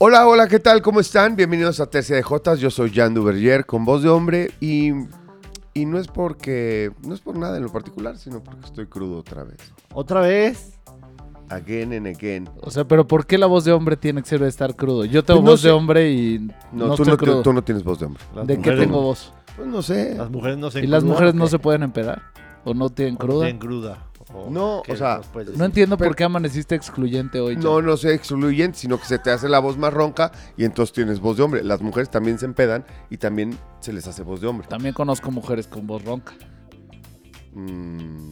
Hola, hola, ¿qué tal? ¿Cómo están? Bienvenidos a Tercia de Jotas. Yo soy Jan Duverger con voz de hombre y, y no es porque, no es por nada en lo particular, sino porque estoy crudo otra vez. ¿Otra vez? Again and again. O sea, pero ¿por qué la voz de hombre tiene que ser de estar crudo? Yo tengo Pues no voz de hombre y no, No, tú, estoy no crudo. tú no tienes voz de hombre. Las ¿De qué mujeres- tengo voz? Pues no sé. Las mujeres no se ¿Y las mujeres ¿o no se pueden empedar? ¿O no tienen ¿O cruda? tienen cruda? ¿O No, qué o sea, nos puedes decir? No entiendo Pero- por qué amaneciste excluyente hoy. No, no sé excluyente, sino que se te hace la voz más ronca y entonces tienes voz de hombre. Las mujeres también se empedan y también se les hace voz de hombre. También conozco mujeres con voz ronca. Mm,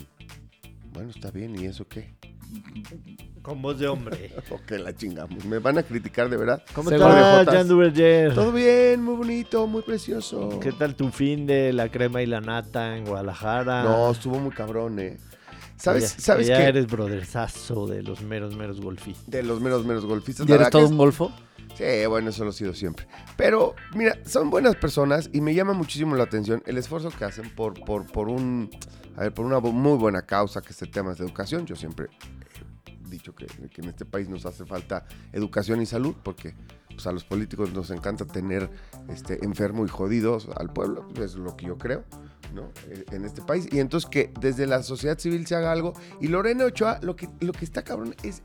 bueno, está bien, ¿y eso qué? Con voz de hombre. Ok, la chingamos. ¿Me van a criticar de verdad? ¿Cómo estás, Jotas. Jan Duverger? Todo bien, muy bonito, muy precioso. ¿Qué tal tu fin de la crema y la nata en Guadalajara? No, estuvo muy cabrón, ¿eh? ¿Sabes, Ya, ¿sabes ya qué? eres brotherzazo de los meros, meros golfistas. De los menos, menos golfistas. ¿Y eres todo un golfo? Sí, bueno, eso lo he sido siempre. Pero, mira, son buenas personas y me llama muchísimo la atención el esfuerzo que hacen por, por, por un, a ver, por una muy buena causa que es el tema de educación. Yo siempre he dicho que, que en este país nos hace falta educación y salud porque pues, a los políticos nos encanta tener este, enfermo y jodidos al pueblo, es lo que yo creo. ¿no? Eh, en este país y entonces que desde la sociedad civil se haga algo y Lorena Ochoa lo que, lo que está cabrón es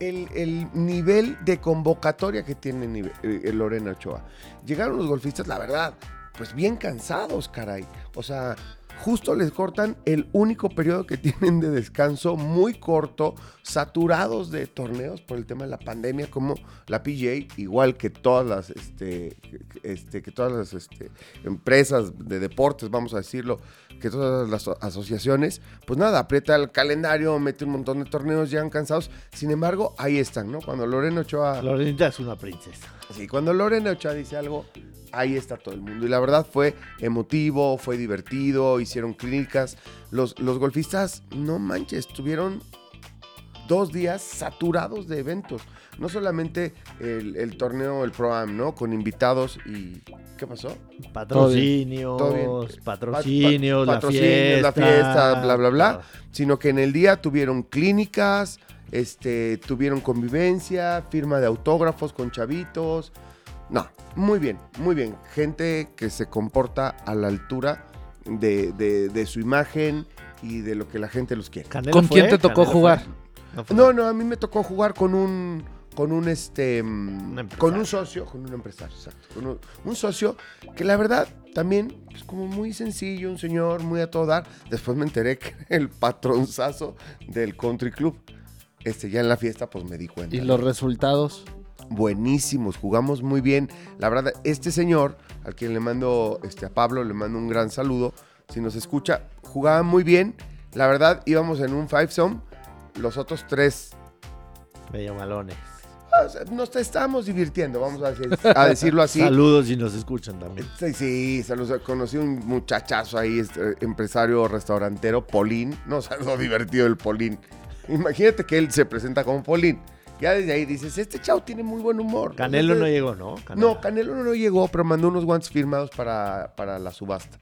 el, el nivel de convocatoria que tiene nive- eh, Lorena Ochoa. Llegaron los golfistas, la verdad, pues bien cansados, caray. O sea, justo les cortan el único periodo que tienen de descanso muy corto, saturados de torneos por el tema de la pandemia, como la PGA, igual que todas las, este, este, que todas las este, empresas de deportes, vamos a decirlo, que todas las aso- asociaciones, pues nada, aprieta el calendario, mete un montón de torneos, llegan cansados. Sin embargo, ahí están, ¿no? Cuando Lorena Ochoa. Lorenita es una princesa. Sí, cuando Lorena Ochoa dice algo, ahí está todo el mundo. Y la verdad fue emotivo, fue divertido, hicieron clínicas. Los, los golfistas, no manches, tuvieron dos días saturados de eventos. No solamente el, el torneo, el Pro-Am, ¿no? Con invitados y... ¿Qué pasó? Patrocinios, Todo bien. patrocinios, Pa- pa- la patrocinios, fiesta. la fiesta, bla, bla, bla. sino que en el día tuvieron clínicas, este, tuvieron convivencia, firma de autógrafos con chavitos. No, muy bien, muy bien. Gente que se comporta a la altura de, de- de su imagen y de lo que la gente los quiere. ¿Canelo ¿Con fue? quién te tocó ¿Canelo jugar? fue? No, fue. No, no, a mí me tocó jugar con un con un este mm, Un con un socio, con un empresario, exacto, con un, un socio que la verdad también es como muy sencillo, un señor muy a todo dar. Después me enteré que era el patronzazo del country club. Este ya en la fiesta pues me di cuenta. ¿Y los resultados? buenísimos, jugamos muy bien. La verdad, este señor, al quien le mando, este, a Pablo, le mando un gran saludo. Si nos escucha, jugaba muy bien. La verdad, íbamos en un five some. Los otros tres, Medio malones. sea, nos estábamos divirtiendo, vamos a, decir- a decirlo así. Saludos y nos escuchan también. Sí, sí, saludos. Conocí un muchachazo ahí, este, empresario restaurantero, Polín. No, o sea, lo divertido el Polín. Imagínate que él se presenta como Polín. Ya desde ahí dices, este chavo tiene muy buen humor. Canelo no llegó, ¿no? No, Canelo no llegó, pero mandó unos guantes firmados para, para la subasta.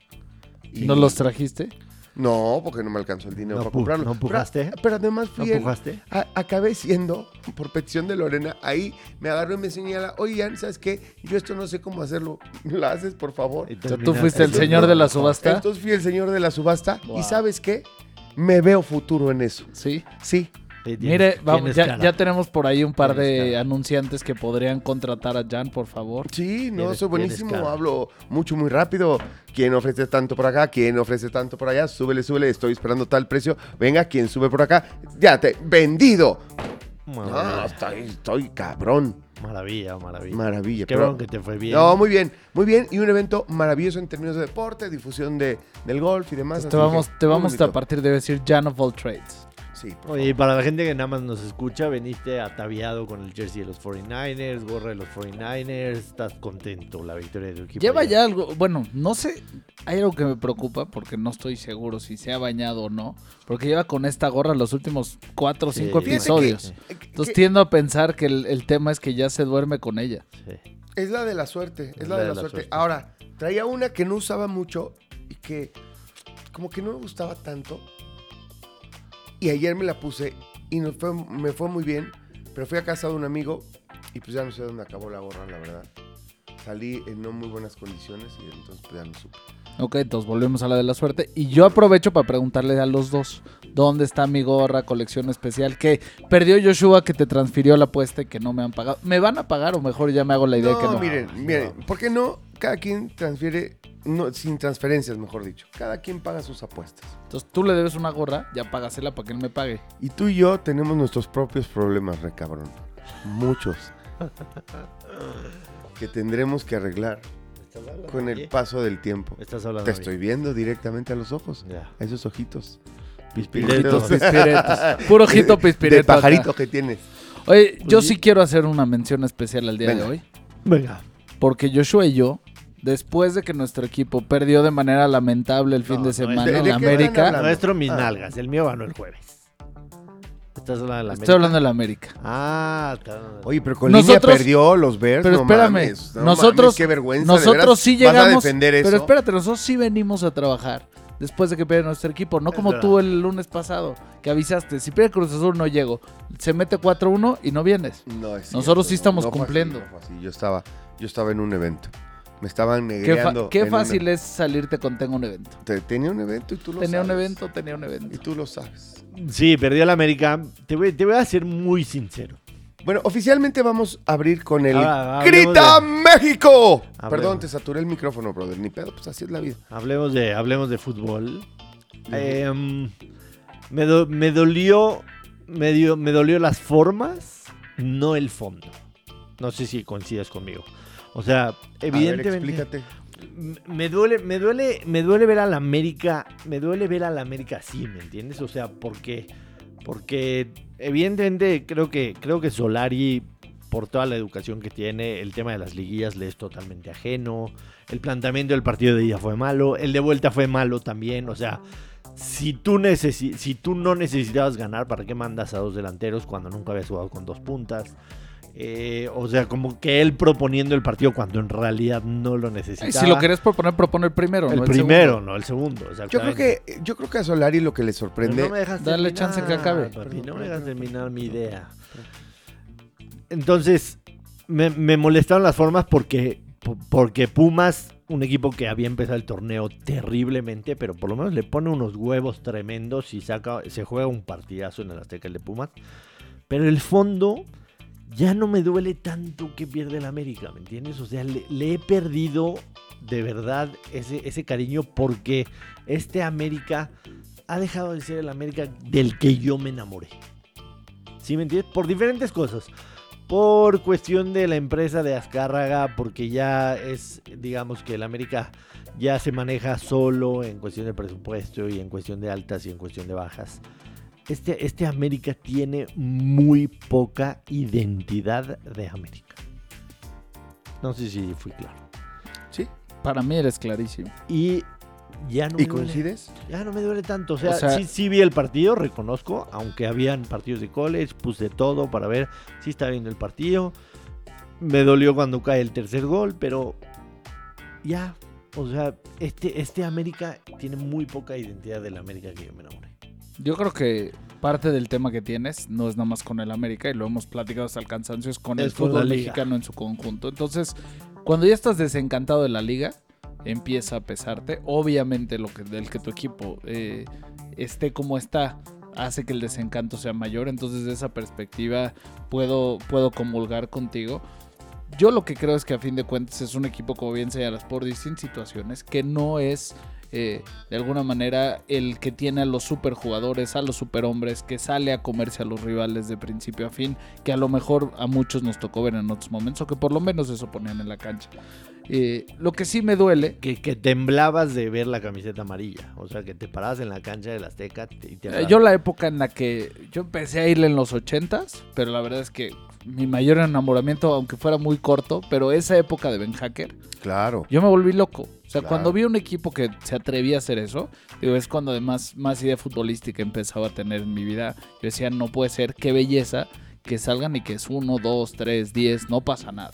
Y- ¿No los trajiste? No, porque no me alcanzó el dinero ¿No para comprarlo. no empujaste? Pero, pero además ¿No fui el- empujaste? a- acabé siendo, por petición de Lorena, ahí me agarró y me señala, oye, Jan, ¿sabes qué? Yo esto no sé cómo hacerlo. ¿Lo haces, por favor? O sea, tú fuiste el señor de la subasta. Entonces fui el señor de la subasta Wow. y ¿sabes qué? Me veo futuro en eso. Sí. Sí. Tienes- Mire, vamos, ya, ya tenemos por ahí un par Tienes de cara. anunciantes que podrían contratar a Jan, por favor. Sí, no, soy buenísimo, hablo mucho, muy rápido. ¿Quién ofrece tanto por acá? ¿Quién ofrece tanto por allá? Súbele, súbele, estoy esperando tal precio. Venga, ¿quién sube por acá? Ya te, vendido. No, Maravilla, estoy, estoy cabrón. maravilla, maravilla. Maravilla. Qué pero- bueno que te fue bien. No, muy bien, muy bien. Y un evento maravilloso en términos de deporte, difusión de, del golf y demás. Te vamos, que te vamos a partir de decir Jan of all trades. Sí, por Oye, y para la gente que nada más nos escucha, veniste ataviado con el jersey de los 49ers, gorra de los 49ers, estás contento la victoria de tu equipo. Lleva ya algo, bueno, no sé, hay algo que me preocupa porque no estoy seguro si se ha bañado o no, porque lleva con esta gorra los últimos cuatro o Sí. cinco Fíjate que- episodios. favor. Eh, Entonces que- tiendo a pensar que el, el tema es que ya se duerme con ella. Sí. Es la de la suerte, es, la, de la, suerte. suerte. Ahora, traía una que no usaba mucho y que como que no me gustaba tanto. Y ayer me la puse y nos fue, me fue muy bien, pero fui a casa de un amigo y pues ya no sé dónde acabó la gorra, la verdad. Salí en no muy buenas condiciones y entonces pues ya no supe. Ok, entonces volvemos a la de la suerte. Y yo aprovecho para preguntarle a los dos, ¿dónde está mi gorra, colección especial? Que perdió Joshua, que te transfirió la apuesta y que no me han pagado. ¿Me van a pagar o mejor ya me hago la idea no, que no? miren, No, miren. ¿por qué no? Cada quien transfiere, no, sin transferencias, mejor dicho. Cada quien paga sus apuestas. Entonces tú le debes una gorra, ya págasela para que él me pague. Y tú y yo tenemos nuestros propios problemas, re cabrón. Muchos. que tendremos que arreglar ¿Estás hablando con el paso del tiempo. Estás hablando Te estoy viendo directamente a los ojos. Ya. A esos ojitos. Pispiretos. Pispiretos. Puro ojito De pispireto. acá. pajarito que tienes. Oye, yo Pues sí sí. quiero hacer una mención especial al día Venga. de hoy. Venga. Porque Joshua y yo, después de que nuestro equipo perdió de manera lamentable el fin No, de no, semana ¿de- en de América? Nuestro mis Ah. nalgas. El mío ganó el jueves. Estás hablando de la estoy hablando de la América. Ah, está- Oye, pero con Nosotros- línea perdió los Bears. Pero no espérame, mames, no nosotros, mames, qué vergüenza. ¿de nosotros veras sí ¿Vas a llegamos. defender eso? Pero espérate, nosotros sí venimos a trabajar después de que pierde nuestro equipo, no como tú el lunes pasado, que avisaste, si pierde Cruz Azul no llego, se mete 4-1 y no vienes. No, es Nosotros sí estamos fue así, cumpliendo. no fue así. Yo estaba, yo estaba en un evento. Me estaban Qué, fa- negreando. qué un- fácil es salirte con tengo un evento. Te- tenía un evento y tú lo Tenía un sabes. evento, tenía un Y evento. tú lo sabes. Sí, perdió la América. Te voy, te voy a ser muy sincero. Bueno, oficialmente vamos a abrir con el Ahora, ¡Grita de- México! Hablemos. Perdón, te saturé el micrófono, brother. Ni pedo, pues así es la vida. Hablemos de, hablemos de fútbol. Em, me, do- me dolió. Me, dio- me dolió las formas, no el fondo. No sé si coincides conmigo. O sea, A ver, evidentemente. explícate. Me duele, me duele, me duele ver a la América, me duele ver a la América así, ¿me entiendes? O sea, porque, porque evidentemente creo que, creo que Solari, por toda la educación que tiene, el tema de las liguillas le es totalmente ajeno. El planteamiento del partido de ida fue malo, el de vuelta fue malo también. O sea, si tú, si tú no necesitabas ganar, ¿para qué mandas a dos delanteros cuando nunca habías jugado con dos puntas? Eh, o sea, como que él proponiendo el partido cuando en realidad no lo necesitaba. Si lo querés proponer, propone el primero. El no primero, segundo. no el segundo. Yo creo que, yo creo que a Solari lo que le sorprende. no me dejas Dale terminar, chance que acabe. papi, no me dejas terminar mi idea. Entonces, me, me molestaron las formas porque, po- porque Pumas, un equipo que había empezado el torneo terriblemente, pero por lo menos le pone unos huevos tremendos y saca, se juega un partidazo en el Azteca el de Pumas. Pero el fondo ya no me duele tanto que pierde el América, ¿me entiendes? O sea, le, he perdido de verdad ese, ese cariño porque este América ha dejado de ser el América del que yo me enamoré. ¿Sí me entiendes? Por diferentes cosas. Por cuestión de la empresa de Azcárraga, porque ya es, digamos que el América ya se maneja solo en cuestión de presupuesto y en cuestión de altas y en cuestión de bajas. Este, este América tiene muy poca identidad de América. No sé si fui claro. Sí. Para mí eres clarísimo. Y ya no ¿Y me duele. coincides? Ya no me duele tanto. O sea, O sea- sí, sí vi el partido, reconozco. Aunque habían partidos de college, puse todo para ver si estaba viendo el partido. Me dolió cuando cae el tercer gol, pero ya. O sea, este, este América tiene muy poca identidad del América que yo me enamoré. Yo creo que parte del tema que tienes no es nada más con el América y lo hemos platicado hasta el cansancio, es con el fútbol mexicano en su conjunto. Entonces, cuando ya estás desencantado de la liga, empieza a pesarte. Obviamente, lo que, del que tu equipo eh, esté como está hace que el desencanto sea mayor. Entonces, de esa perspectiva, puedo, puedo comulgar contigo. Yo lo que creo es que a fin de cuentas es un equipo, como bien señalas, por distintas situaciones, que no es eh, de alguna manera el que tiene a los superjugadores, a los superhombres, que sale a comerse a los rivales de principio a fin, que a lo mejor a muchos nos tocó ver en otros momentos, o que por lo menos eso ponían en la cancha. Eh, lo que sí me duele, Que, que temblabas de ver la camiseta amarilla. O sea, que te parabas en la cancha del Azteca te- y te eh, yo la época en la que yo empecé a irle en los ochentas, pero la verdad es que mi mayor enamoramiento, aunque fuera muy corto, pero esa época de Ben Hacker, Claro. Yo me volví loco. O sea, Claro. cuando vi un equipo que se atrevía a hacer eso, digo, es cuando además más idea futbolística empezaba a tener en mi vida. Yo decía, no puede ser, qué belleza que salgan y que es uno, dos, tres, diez, no pasa nada.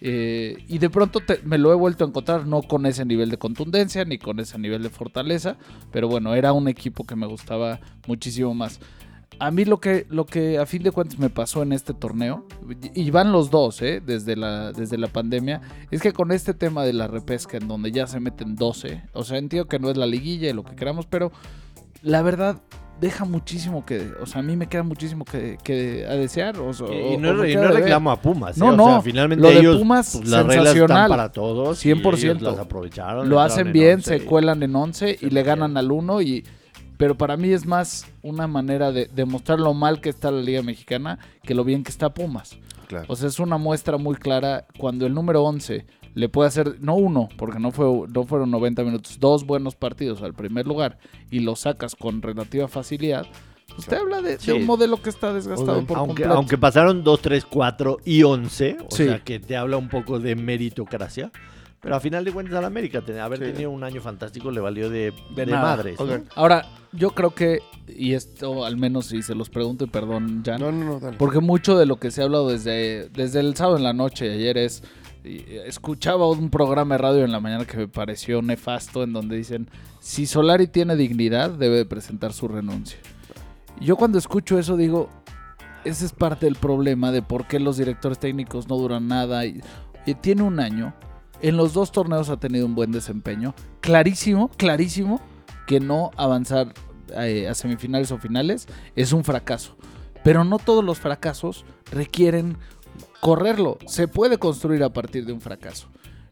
Eh, y de pronto te- me lo he vuelto a encontrar, no con ese nivel de contundencia ni con ese nivel de fortaleza, pero bueno, era un equipo que me gustaba muchísimo más. A mí lo que, lo que a fin de cuentas me pasó en este torneo, y van los dos, ¿eh? desde, la, desde la pandemia, es que con este tema de la repesca en donde ya se meten 12, o sea, entiendo que no es la liguilla y lo que queramos, pero la verdad deja muchísimo que, o sea, a mí me queda muchísimo que, que a desear. O, Y no, y no reclamo a Pumas. No, ¿eh? O no, sea, finalmente lo de ellos, Pumas, pues, las reglas están para todos. y 100%. ellos las aprovecharon. Lo hacen en bien, 11 se y- cuelan en 11 y le ganan al 1 y pero para mí es más una manera de demostrar lo mal que está la Liga Mexicana que lo bien que está Pumas. Claro. O sea, es una muestra muy clara cuando el número 11 le puede hacer, no uno, porque no, fue, no fueron 90 minutos, dos buenos partidos al primer lugar y lo sacas con relativa facilidad, pues te habla de, un modelo que está desgastado por aunque, completo. aunque pasaron 2, 3, 4 y 11, o Sí. sea que te habla un poco de meritocracia. Pero a final de cuentas, al América, haber Sí. tenido un año fantástico le valió de, De de Ahora, yo creo que, y esto al menos si se los pregunto y perdón, Jan, no, no, no, dale. Porque mucho de lo que se ha hablado desde, desde el sábado en la noche, ayer es, escuchaba un programa de radio en la mañana que me pareció nefasto, en donde dicen, si Solari tiene dignidad, debe de presentar su renuncia. Y yo cuando escucho eso digo, ese es parte del problema de por qué los directores técnicos no duran nada. Y, y tiene un año, en los dos torneos ha tenido un buen desempeño, clarísimo, clarísimo, que no avanzar eh, a semifinales o finales es un fracaso. Pero no todos los fracasos requieren correrlo. Se puede construir a partir de un fracaso.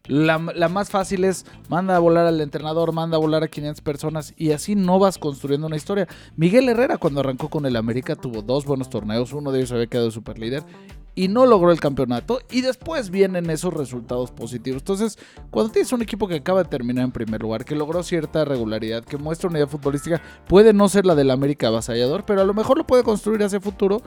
La, la más fácil es manda a volar al entrenador, manda a volar a 500 personas y así no vas construyendo una historia. Miguel Herrera cuando arrancó con el América tuvo dos buenos torneos, uno de ellos había quedado super líder y no logró el campeonato y después vienen esos resultados positivos. Entonces, cuando tienes un equipo que acaba de terminar en primer lugar, que logró cierta regularidad, que muestra una idea futbolística, puede no ser la del América avasallador, pero a lo mejor lo puede construir hacia futuro.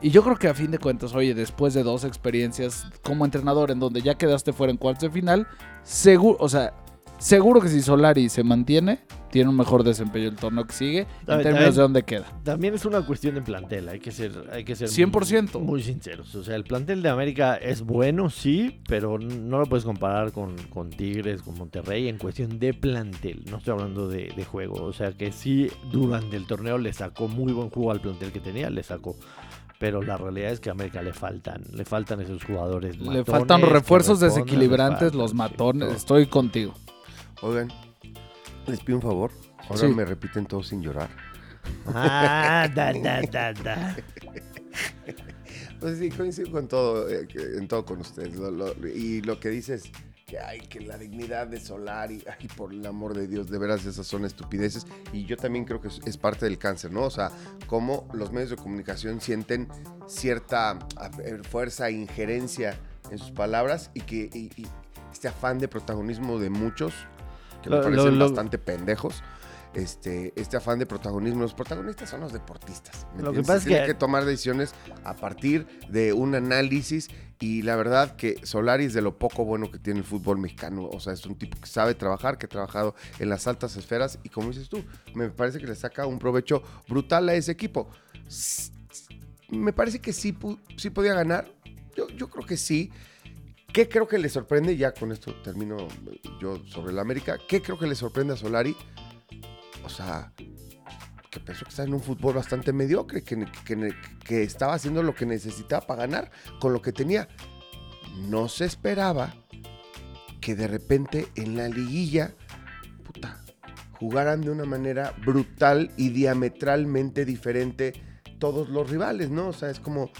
Y yo creo que a fin de cuentas, oye, después de dos experiencias como entrenador en donde ya quedaste fuera en cuartos de final, seguro, o sea, seguro que si Solari se mantiene, tiene un mejor desempeño el torneo que sigue en términos también- de dónde queda. También es una cuestión de plantel, hay que ser, hay que ser 100%. Muy, muy sinceros. O sea, el plantel de América es bueno, sí, pero no lo puedes comparar con, con Tigres, con Monterrey en cuestión de plantel. No estoy hablando de, de juego. O sea, que sí, durante el torneo le sacó muy buen juego al plantel que tenía, le sacó. Pero la realidad es que a América le faltan, le faltan esos jugadores. Le faltan refuerzos desequilibrantes, faltan, los matones. Estoy contigo. Oigan, les pido un favor. Ahora Sí. me repiten todos sin llorar. Ah, da, da, da, da. Pues sí, coincido con todo, eh, en todo con ustedes. Lo- lo- y lo que dices, que hay que la dignidad de Solari, ay, por el amor de Dios, de veras esas son estupideces. Y yo también creo que es, parte del cáncer, ¿no? O sea, cómo los medios de comunicación sienten cierta fuerza e injerencia en sus palabras y que y- y este afán de protagonismo de muchos, que me Lo- parecen lo- bastante pendejos. Este, este afán de protagonismo. Los protagonistas son los deportistas. ¿me Lo que pasa es Tienen que- que tomar decisiones a partir de un análisis y la verdad que Solari es de lo poco bueno que tiene el fútbol mexicano. O sea, es un tipo que sabe trabajar, que ha trabajado en las altas esferas y como dices tú, me parece que le saca un provecho brutal a ese equipo. Me parece que sí, sí podía ganar. Yo, yo creo que sí. ¿Qué creo que le sorprende? Ya con esto termino eh, yo sobre el América. ¿Qué creo que le sorprende a Solari? O sea, que pensó que estaba en un fútbol bastante mediocre, que, que- que estaba haciendo lo que necesitaba para ganar con lo que tenía. No se esperaba que de repente en la liguilla, puta, jugaran de una manera brutal y diametralmente diferente todos los rivales, ¿no? O sea, es como,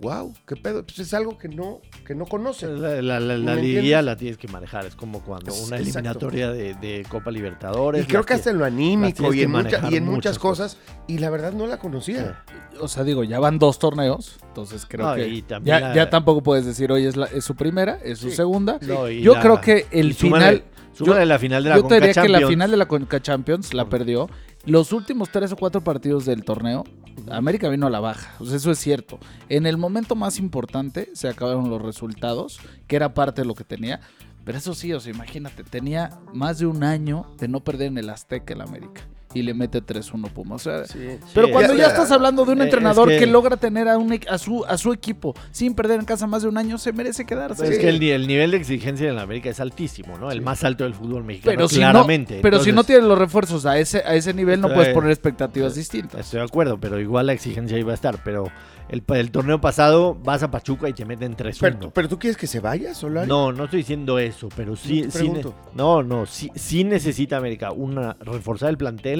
wow, qué pedo. Pues es algo que no, que no conoce. La, la, la, la ¿Me liguilla entiendes? la tienes que manejar. Es como cuando una exacto. eliminatoria de, de Copa Libertadores. Y creo que hasta en lo anímico y en, mucha- manejar y en muchas cosas, y la verdad no la conocía. O sea, digo, ya van dos torneos, entonces creo No, que y también ya, la- ya tampoco puedes decir, oye, es, la- es su primera, es su Sí. segunda. No, Yo la- creo que el final... yo- la final de la Yo te diría que la final de la Conca Champions la perdió. Los últimos tres o cuatro partidos del torneo, América vino a la baja. Eso es cierto. En el momento más importante se acabaron los resultados, que era parte de lo que tenía. Pero eso sí, o sea, imagínate, tenía más de un año de no perder en el Azteca el América. Y le mete 3-1 Pumas. O sea, Sí. pero Sí, cuando es- ya estás hablando de un eh, entrenador es que... que- logra tener a, un, e- a, su, a su equipo sin perder en casa más de un año, se merece quedarse. Es que el, ni- el nivel de exigencia en la América es altísimo, ¿no? El Sí. más alto del fútbol mexicano, pero si, claramente. no, pero si no tienes los refuerzos a ese, a ese nivel, no puedes poner expectativas distintas. Estoy de acuerdo, pero igual la exigencia iba a estar. Pero el, el torneo pasado vas a Pachuca y te meten 3-1. Pero, pero tú quieres que se vaya, Solari? No, no estoy diciendo eso, pero sí, te sí no, no, sí, sí necesita América una reforzar el plantel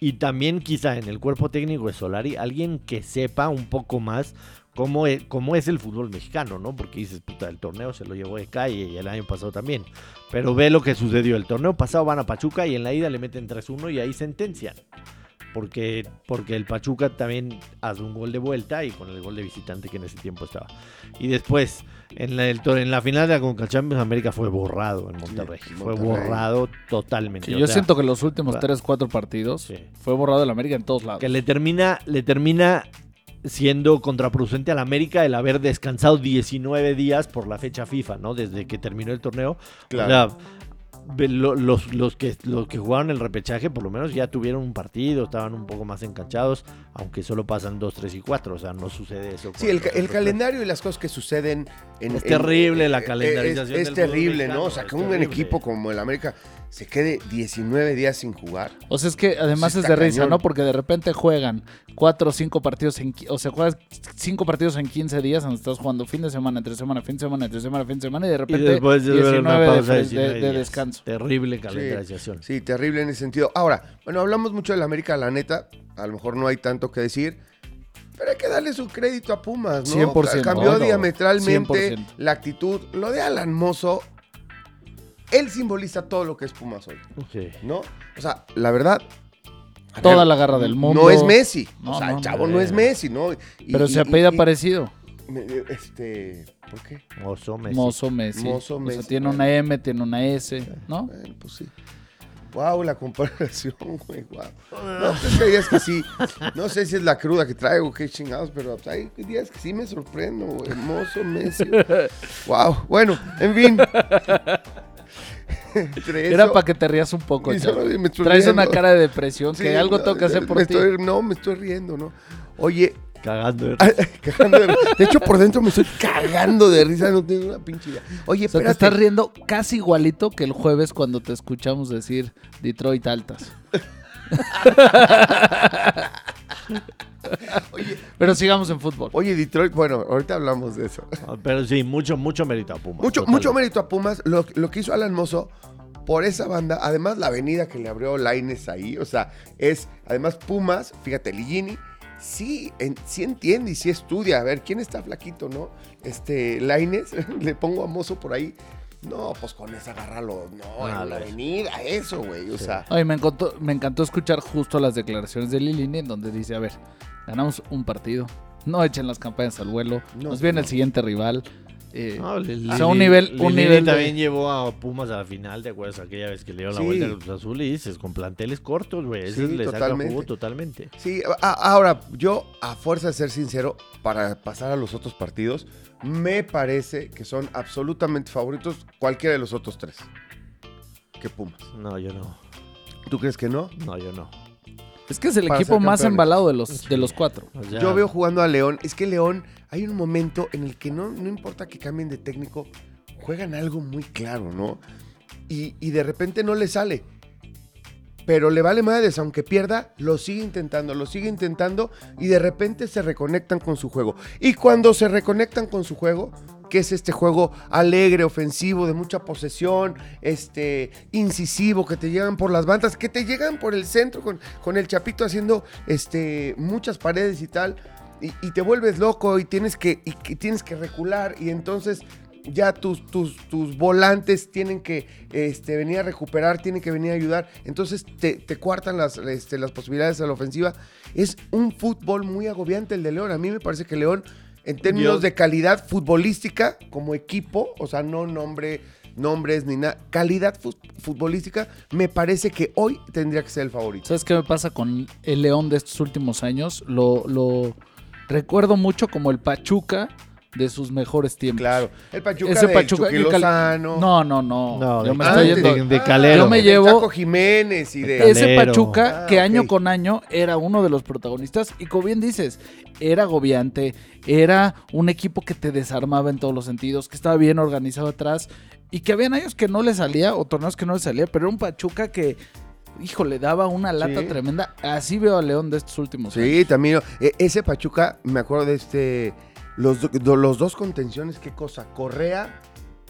y también quizá en el cuerpo técnico de Solari alguien que sepa un poco más cómo es, cómo es el fútbol mexicano, ¿no? Porque dices, puta, el torneo se lo llevó de calle y el año pasado también. Pero ve lo que sucedió. El torneo pasado van a Pachuca y en la ida le meten 3-1 y ahí sentencian. Porque, porque el Pachuca también hace un gol de vuelta y con el gol de visitante que en ese tiempo estaba. Y después, en la, el tor- en la final de la Conca Champions, América fue borrado en Monterrey. Fue Monterrey. borrado totalmente. Sí, O yo sea, siento que los últimos va- 3, 4 partidos sí. fue borrado el América en todos lados. que le termina, le termina siendo contraproducente al América el haber descansado 19 días por la fecha FIFA, ¿no? Desde que terminó el torneo. Claro. O sea, los, los, que, los que jugaron el repechaje por lo menos ya tuvieron un partido, estaban un poco más enganchados, aunque solo pasan 2, 3 y 4, o sea, no sucede eso. Sí, el, ca- el calendario y las cosas que suceden en, Es en- terrible la eh, calendarización Es, es terrible, mexicano, ¿no? O sea, que un terrible. equipo como el América se quede 19 días sin jugar. O sea, es que además es de risa, cañón. ¿no? Porque de repente juegan cuatro o cinco partidos en... O sea, juegas cinco partidos en 15 días donde estás jugando fin de semana, entre semana, fin de semana, entre semana, fin de semana y de Y repente después de 19 una de, pausa de, de- 19 de días. descanso. Terrible calendarización. Sí, terrible en ese sentido. Ahora, bueno, hablamos mucho del América, la neta. A lo mejor no hay tanto que decir. Pero hay que darle su crédito a Pumas, ¿no? 100%. Cambió No, no, diametralmente 100%. la actitud. Lo de Alan Mozo, él simboliza todo lo que es Pumas hoy, Sí. ¿no? O sea, la verdad. Toda ver, la garra del mundo. No es Messi. No, o sea, no, el chavo no. es Messi, ¿no? Y- Pero y- se apellida parecido. me- Este. ¿Por qué? Mozo Messi. Mozo Messi. Mozo O sea, Messi. tiene una M, tiene una S, ¿no? Bueno, pues sí. Wow, la comparación, güey, wow. No, hay días que sí. No sé si es la cruda que traigo, qué chingados, pero pues, hay días que sí me sorprendo, güey. Hermoso Messi. Wow. Bueno, en fin. Entre Era para que te rías un poco, y chavo. solo me estoy Traes riendo. una cara de depresión que algo no, tengo que hacer por ti. estoy- no, me estoy riendo, ¿no? Oye, Cagando. de- cagando de, de hecho por dentro me estoy cagando de risa, no tengo una pinche idea. Oye, O sea, te espérate. estás riendo casi igualito que el jueves cuando te escuchamos decir Detroit altas. Oye, Pero sigamos en fútbol. oye, Detroit, bueno, ahorita hablamos de eso. Ah, Pero sí, mucho, mucho mérito a Pumas. Mucho, total. mucho mérito a Pumas. Lo, lo que hizo Alan Mozo por esa banda, además la avenida que le abrió Laines ahí, o sea, es, además Pumas, fíjate, Ligini, sí, en- sí entiende y sí estudia. A ver, ¿quién está flaquito, no? Este, Laines, le pongo a Mozo por ahí. No, pues con esa agárralo, no, Ah, en la la- avenida, eso, güey, o sea. Ay, me encantó, me encantó escuchar justo las declaraciones de Lilini en donde dice, a ver, ganamos un partido, no echen las campañas al vuelo, No, nos viene no. el siguiente rival. eh, No, Lili- o sea, un nivel- un Lili nivel de- también llevó a Pumas a la final, ¿te acuerdas? Aquella vez que le dieron la vuelta al Cruz Azul y dices, con planteles cortos, güey. Sí, le saca totalmente. jugo totalmente. Sí, a- ahora, yo, a fuerza de ser sincero, para pasar a los otros partidos, me parece que son absolutamente favoritos cualquiera de los otros tres. Que Pumas. No, yo no. ¿Tú crees que no? No, yo no. Es que es el equipo más embalado de los, de los cuatro. Sea, Yo veo jugando a León. Es que León, hay un momento en el que no, no importa que cambien de técnico, juegan algo muy claro, ¿no? Y, y de repente no le sale. Pero le vale madres, aunque pierda, lo sigue intentando, lo sigue intentando y de repente se reconectan con su juego. Y cuando se reconectan con su juego, que es este juego alegre, ofensivo, de mucha posesión, este, incisivo, que te llegan por las bandas, que te llegan por el centro con, con el chapito haciendo este, muchas paredes y tal, y, y te vuelves loco y tienes que, y tienes que recular y entonces ya tus, tus, tus volantes tienen que este, venir a recuperar, tienen que venir a ayudar. Entonces te, te cuartan las, este, las posibilidades a la ofensiva. Es un fútbol muy agobiante el de León. A mí me parece que León, en términos Yo- de calidad futbolística como equipo, o sea, no nombre, nombres ni nada, calidad fu- futbolística, me parece que hoy tendría que ser el favorito. ¿Sabes qué me pasa con el León de estos últimos años? Lo, lo recuerdo mucho como el Pachuca de sus mejores tiempos. Claro. El Pachuca Ese del Pachuca Chucky Lozano. No, no, no. No, Yo de- me ah, estoy de- yendo. de Calero. Yo me llevo- Chaco Jiménez y de... Ese Calero. Pachuca Ah, que año con año era uno de los protagonistas y como bien dices, era agobiante, era un equipo que te desarmaba en todos los sentidos, que estaba bien organizado atrás y que habían años que no le salía o torneos que no le salía, pero era un Pachuca que, hijo, le daba una lata Sí. tremenda. Así veo a León de estos últimos años. Sí, también. e- ese Pachuca, me acuerdo de este. Los, do- los dos contenciones, qué cosa. Correa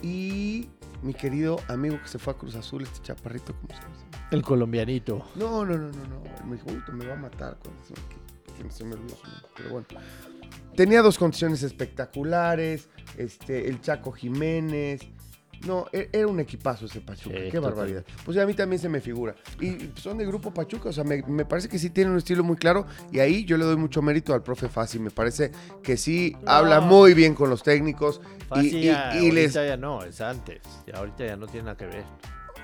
y mi querido amigo que se fue a Cruz Azul, este chaparrito, ¿cómo se llama? El colombianito. No, no, no, no, no. Me dijo, me va a matar. con eso, que- que no se me olvidó Pero bueno. Tenía dos condiciones espectaculares. Este, el Chaco Jiménez. No, e- era un equipazo ese Pachuca. Sí, Qué total. barbaridad. Pues a mí también se me figura. Y son de grupo Pachuca. O sea, me, me parece que sí tienen un estilo muy claro. Y ahí yo le doy mucho mérito al profe Fassi. Me parece que sí No. habla muy bien con los técnicos. Fácil y, y- ya, y ahorita les. ya no, es antes. Y ahorita ya no tiene nada que ver.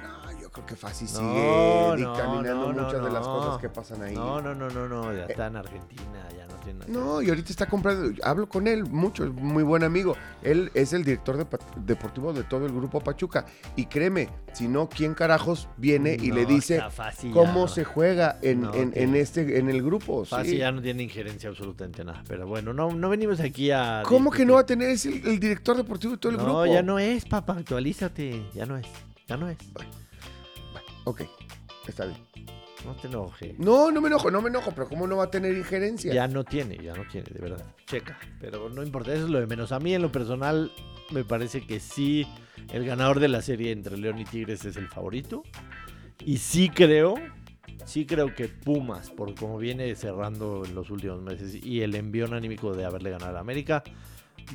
No, yo creo que Fassi No, sigue no, dictaminando no, no, muchas de las cosas que pasan ahí. No, no, no, no, no, ya está en Argentina, ya no. No, y ahorita está comprando. Hablo con él mucho, es muy buen amigo. Él es el director de deportivo de todo el grupo Pachuca. Y créeme, si no, ¿quién carajos viene y le No, dice fácil cómo no. se juega en, No, en- en este, en el grupo? Fácil Sí. ya no tiene injerencia absolutamente nada. Pero bueno, no, no venimos aquí a. ¿Cómo que no va a tener? Es el, el director deportivo de todo el No, grupo. ya no es, papá, actualízate. Ya no es. Ya no es. Ok, está bien. No te enojes. No, no me enojo, no me enojo, pero ¿cómo no va a tener injerencia? Ya no tiene, ya no tiene, de verdad. Checa. Pero no importa, eso es lo de menos. A mí, en lo personal, me parece que sí, el ganador de la serie entre León y Tigres es el favorito. Y sí creo, sí creo que Pumas, por como viene cerrando en los últimos meses y el envío anímico de haberle ganado a América,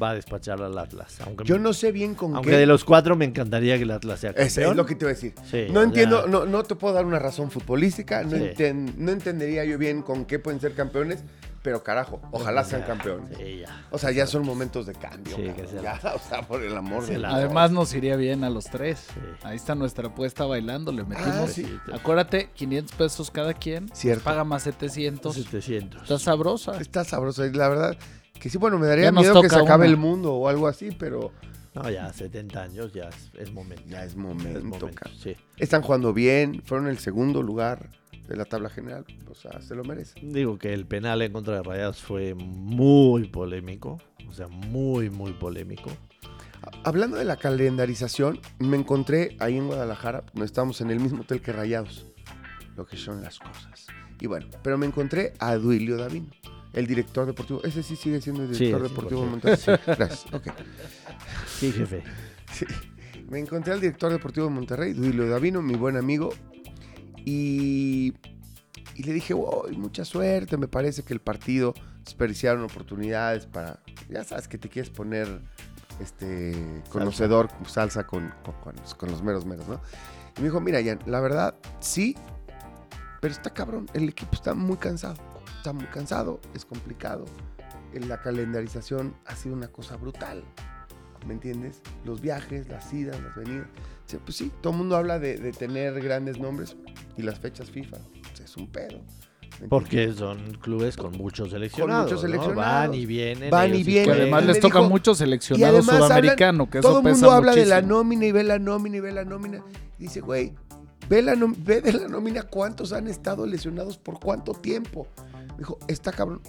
va a despachar al Atlas. Aunque, Yo no sé bien con aunque qué. de los cuatro me encantaría que el Atlas sea campeón. Es, es lo que te voy a decir. Sí, No entiendo, sea, no, no te puedo dar una razón futbolística, no, Sí. enten- no entendería yo bien con qué pueden ser campeones, pero carajo, ojalá sean campeones. Sí, ya. O sea, ya son momentos de cambio. Que sea- ya, o sea, por el amor de. Además nos iría bien a los tres. Sí. Ahí está nuestra apuesta bailando, le metimos. Ah, sí. Acuérdate, 500 pesos cada quien. Cierto. Paga más 700. 700. Está sabrosa. Está sabroso. Y la verdad, que sí, bueno, me daría miedo que se acabe una. el mundo o algo así, pero No, ya 70 años, ya es, es momento. ya es Es momento, sí. Están jugando bien, fueron el segundo lugar de la tabla general. O sea, se lo merecen. Digo que el penal en contra de Rayados fue muy polémico. O sea, muy, muy polémico. Hablando de la calendarización, me encontré ahí en Guadalajara, no estábamos en el mismo hotel que Rayados, lo que son las cosas. Y bueno, pero me encontré a Duilio Davino, el director deportivo. Ese sí sigue siendo el director sí, deportivo de Monterrey. Sí, gracias. Sí, jefe. Sí. Me encontré al director deportivo de Monterrey, Duilio Davino, mi buen amigo, y, y le dije, wow, mucha suerte, me parece que el partido desperdiciaron oportunidades para, ya sabes que te quieres poner este conocedor, salsa, con, con, con- con los meros meros, ¿no? Y me dijo, mira, Jan, la verdad, sí, pero está cabrón, el equipo está muy cansado, está muy cansado, es complicado, la calendarización ha sido una cosa brutal. ¿me entiendes? Los viajes, las idas, las venidas. Pues sí, todo el mundo habla de, de tener grandes nombres y las fechas FIFA. es un pedo. Porque son clubes con muchos seleccionados. muchos ¿no? seleccionados. Van y vienen. Van y vienen. Juegan. además les toca dijo- mucho y seleccionado además hablan- sudamericano, que eso todo el mundo habla de la muchísimo. nómina y ve la nómina y ve la nómina. Y dice, güey, ve, la ve de la nómina cuántos han estado lesionados por cuánto tiempo. Dijo, está cabrón.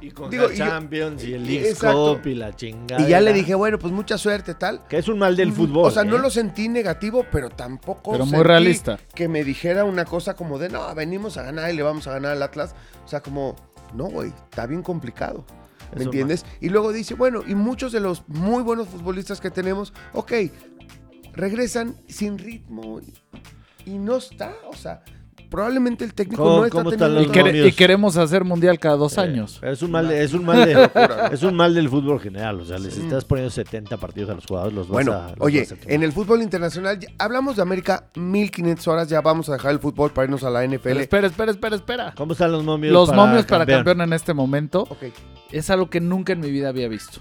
Y con Digo, la y yo- Champions y el League. Cup y la chingada. Y ya le dije, bueno, pues mucha suerte, tal. Que es un mal del fútbol. O sea, no ¿eh? lo sentí negativo, pero tampoco. Pero muy sentí realista. Que me dijera una cosa como de, no, venimos a ganar y le vamos a ganar al Atlas. O sea, como, no, güey, está bien complicado. ¿Me entiendes? Y luego dice, bueno, y muchos de los muy buenos futbolistas que tenemos, ok, regresan sin ritmo y, y no está, o sea, probablemente el técnico ¿Cómo- no está teniendo... Y, quere- y queremos hacer mundial cada dos Eh, años. Es un mal, es un mal, es un mal del fútbol general. O sea, les Sí. estás poniendo 70 partidos a los jugadores. Los vas Bueno, a, los oye, vas a quemar. en el fútbol internacional, ya- hablamos de América 1500 horas, ya vamos a dejar el fútbol para irnos a la NFL. Pero espera, espera, espera, espera. ¿Cómo están los momios? Los momios para campeón en este momento Ok, es algo que nunca en mi vida había visto.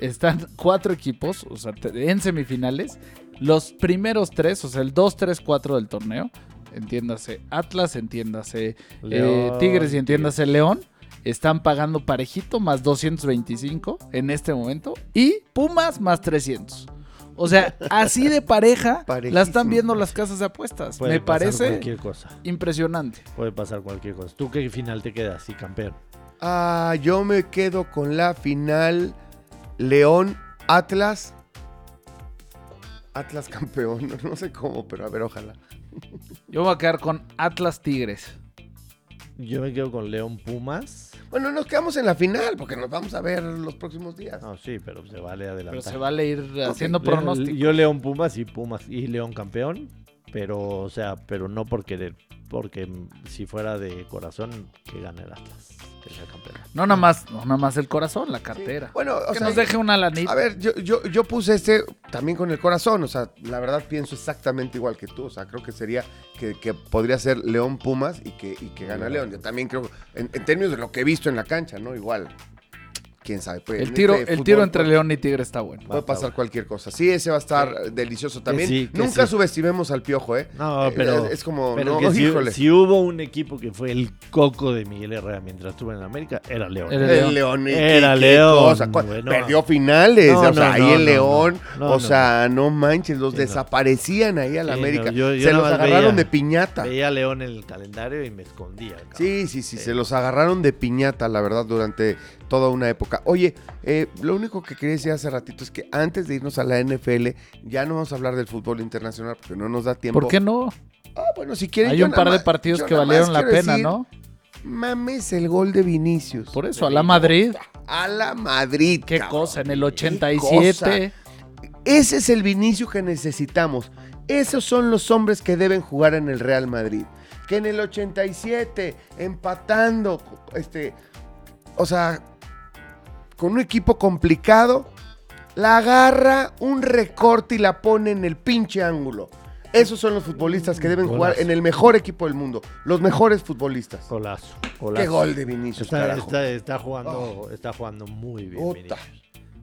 Están cuatro equipos, o sea, en semifinales. Los primeros tres, o sea, el 2, 3, 4 del torneo. Entiéndase Atlas, entiéndase eh, Tigres y entiéndase León. están pagando parejito más 225 en este momento y Pumas más 300. O sea, así de pareja la están viendo las casas de apuestas. Puede Me pasar parece cualquier cosa. impresionante. Puede pasar cualquier cosa. ¿Tú qué final te quedas? Sí, campeón. Ah, yo me quedo con la final León Atlas. Atlas campeón, no sé cómo, pero a ver, ojalá. Yo me voy a quedar con Atlas Tigres. Yo me quedo con León Pumas. Bueno, nos quedamos en la final porque nos vamos a ver los próximos días. No, sí, pero se vale adelantar. Pero se vale ir haciendo Le- pronóstico. Yo León Pumas y Pumas y León campeón, pero o sea, pero no por querer, porque mm, si fuera de corazón que gane el Atlas, que sea campeón. No nada más, no nada más el corazón, la cartera. Bueno, o que sea, nos deje una lanita. A ver, yo, yo, yo puse este también con el corazón, o sea, la verdad pienso exactamente igual que tú, o sea, creo que sería que, que podría ser León Pumas y que, y que gana León. Yo también creo, en, en términos de lo que he visto en la cancha, ¿no? Igual, quién sabe. pues, el tiro, este el fútbol tiro entre León y Tigre está bueno. Puede pasar cualquier cosa. Sí, ese va a estar delicioso también. sí, Nunca sí. subestimemos al piojo, ¿eh? No, pero Es, es como, pero no, que si, híjole. si hubo un equipo que fue el coco de Miguel Herrera mientras estuvo en América, era León. Era El León. León. ¿y qué- Era qué León. Perdió finales. No, o sea, no, ahí no, el León. no. No, o sea, no manches, los desaparecían ahí a la Sí, América. no, yo- yo Se los agarraron veía- de piñata. Veía a León en el calendario y me escondía. cabrón. Sí, sí, Sí. se los agarraron de piñata, la verdad, durante toda una época. Oye, eh, lo único que quería decir hace ratito es que antes de irnos a la NFL, ya no vamos a hablar del fútbol internacional porque no nos da tiempo. ¿Por qué no? Ah, bueno, si quieren. Hay un par de partidos que valieron la pena, decir, ¿no? Mames el gol de Vinicius. Por eso, a la Madrid. A la Madrid. Qué cabrón. cosa, en el Qué 87. cosa. Ese es el Vinicius que necesitamos. Esos son los hombres que deben jugar en el Real Madrid. Que en el 87, empatando, este, o sea, con un equipo complicado, la agarra un recorte y la pone en el pinche ángulo. Esos son los futbolistas que deben jugar en el mejor equipo del mundo. Los mejores futbolistas. Golazo, golazo. Qué gol de Vinicius, Está, carajo. está- está jugando, está jugando muy bien. Vinicius.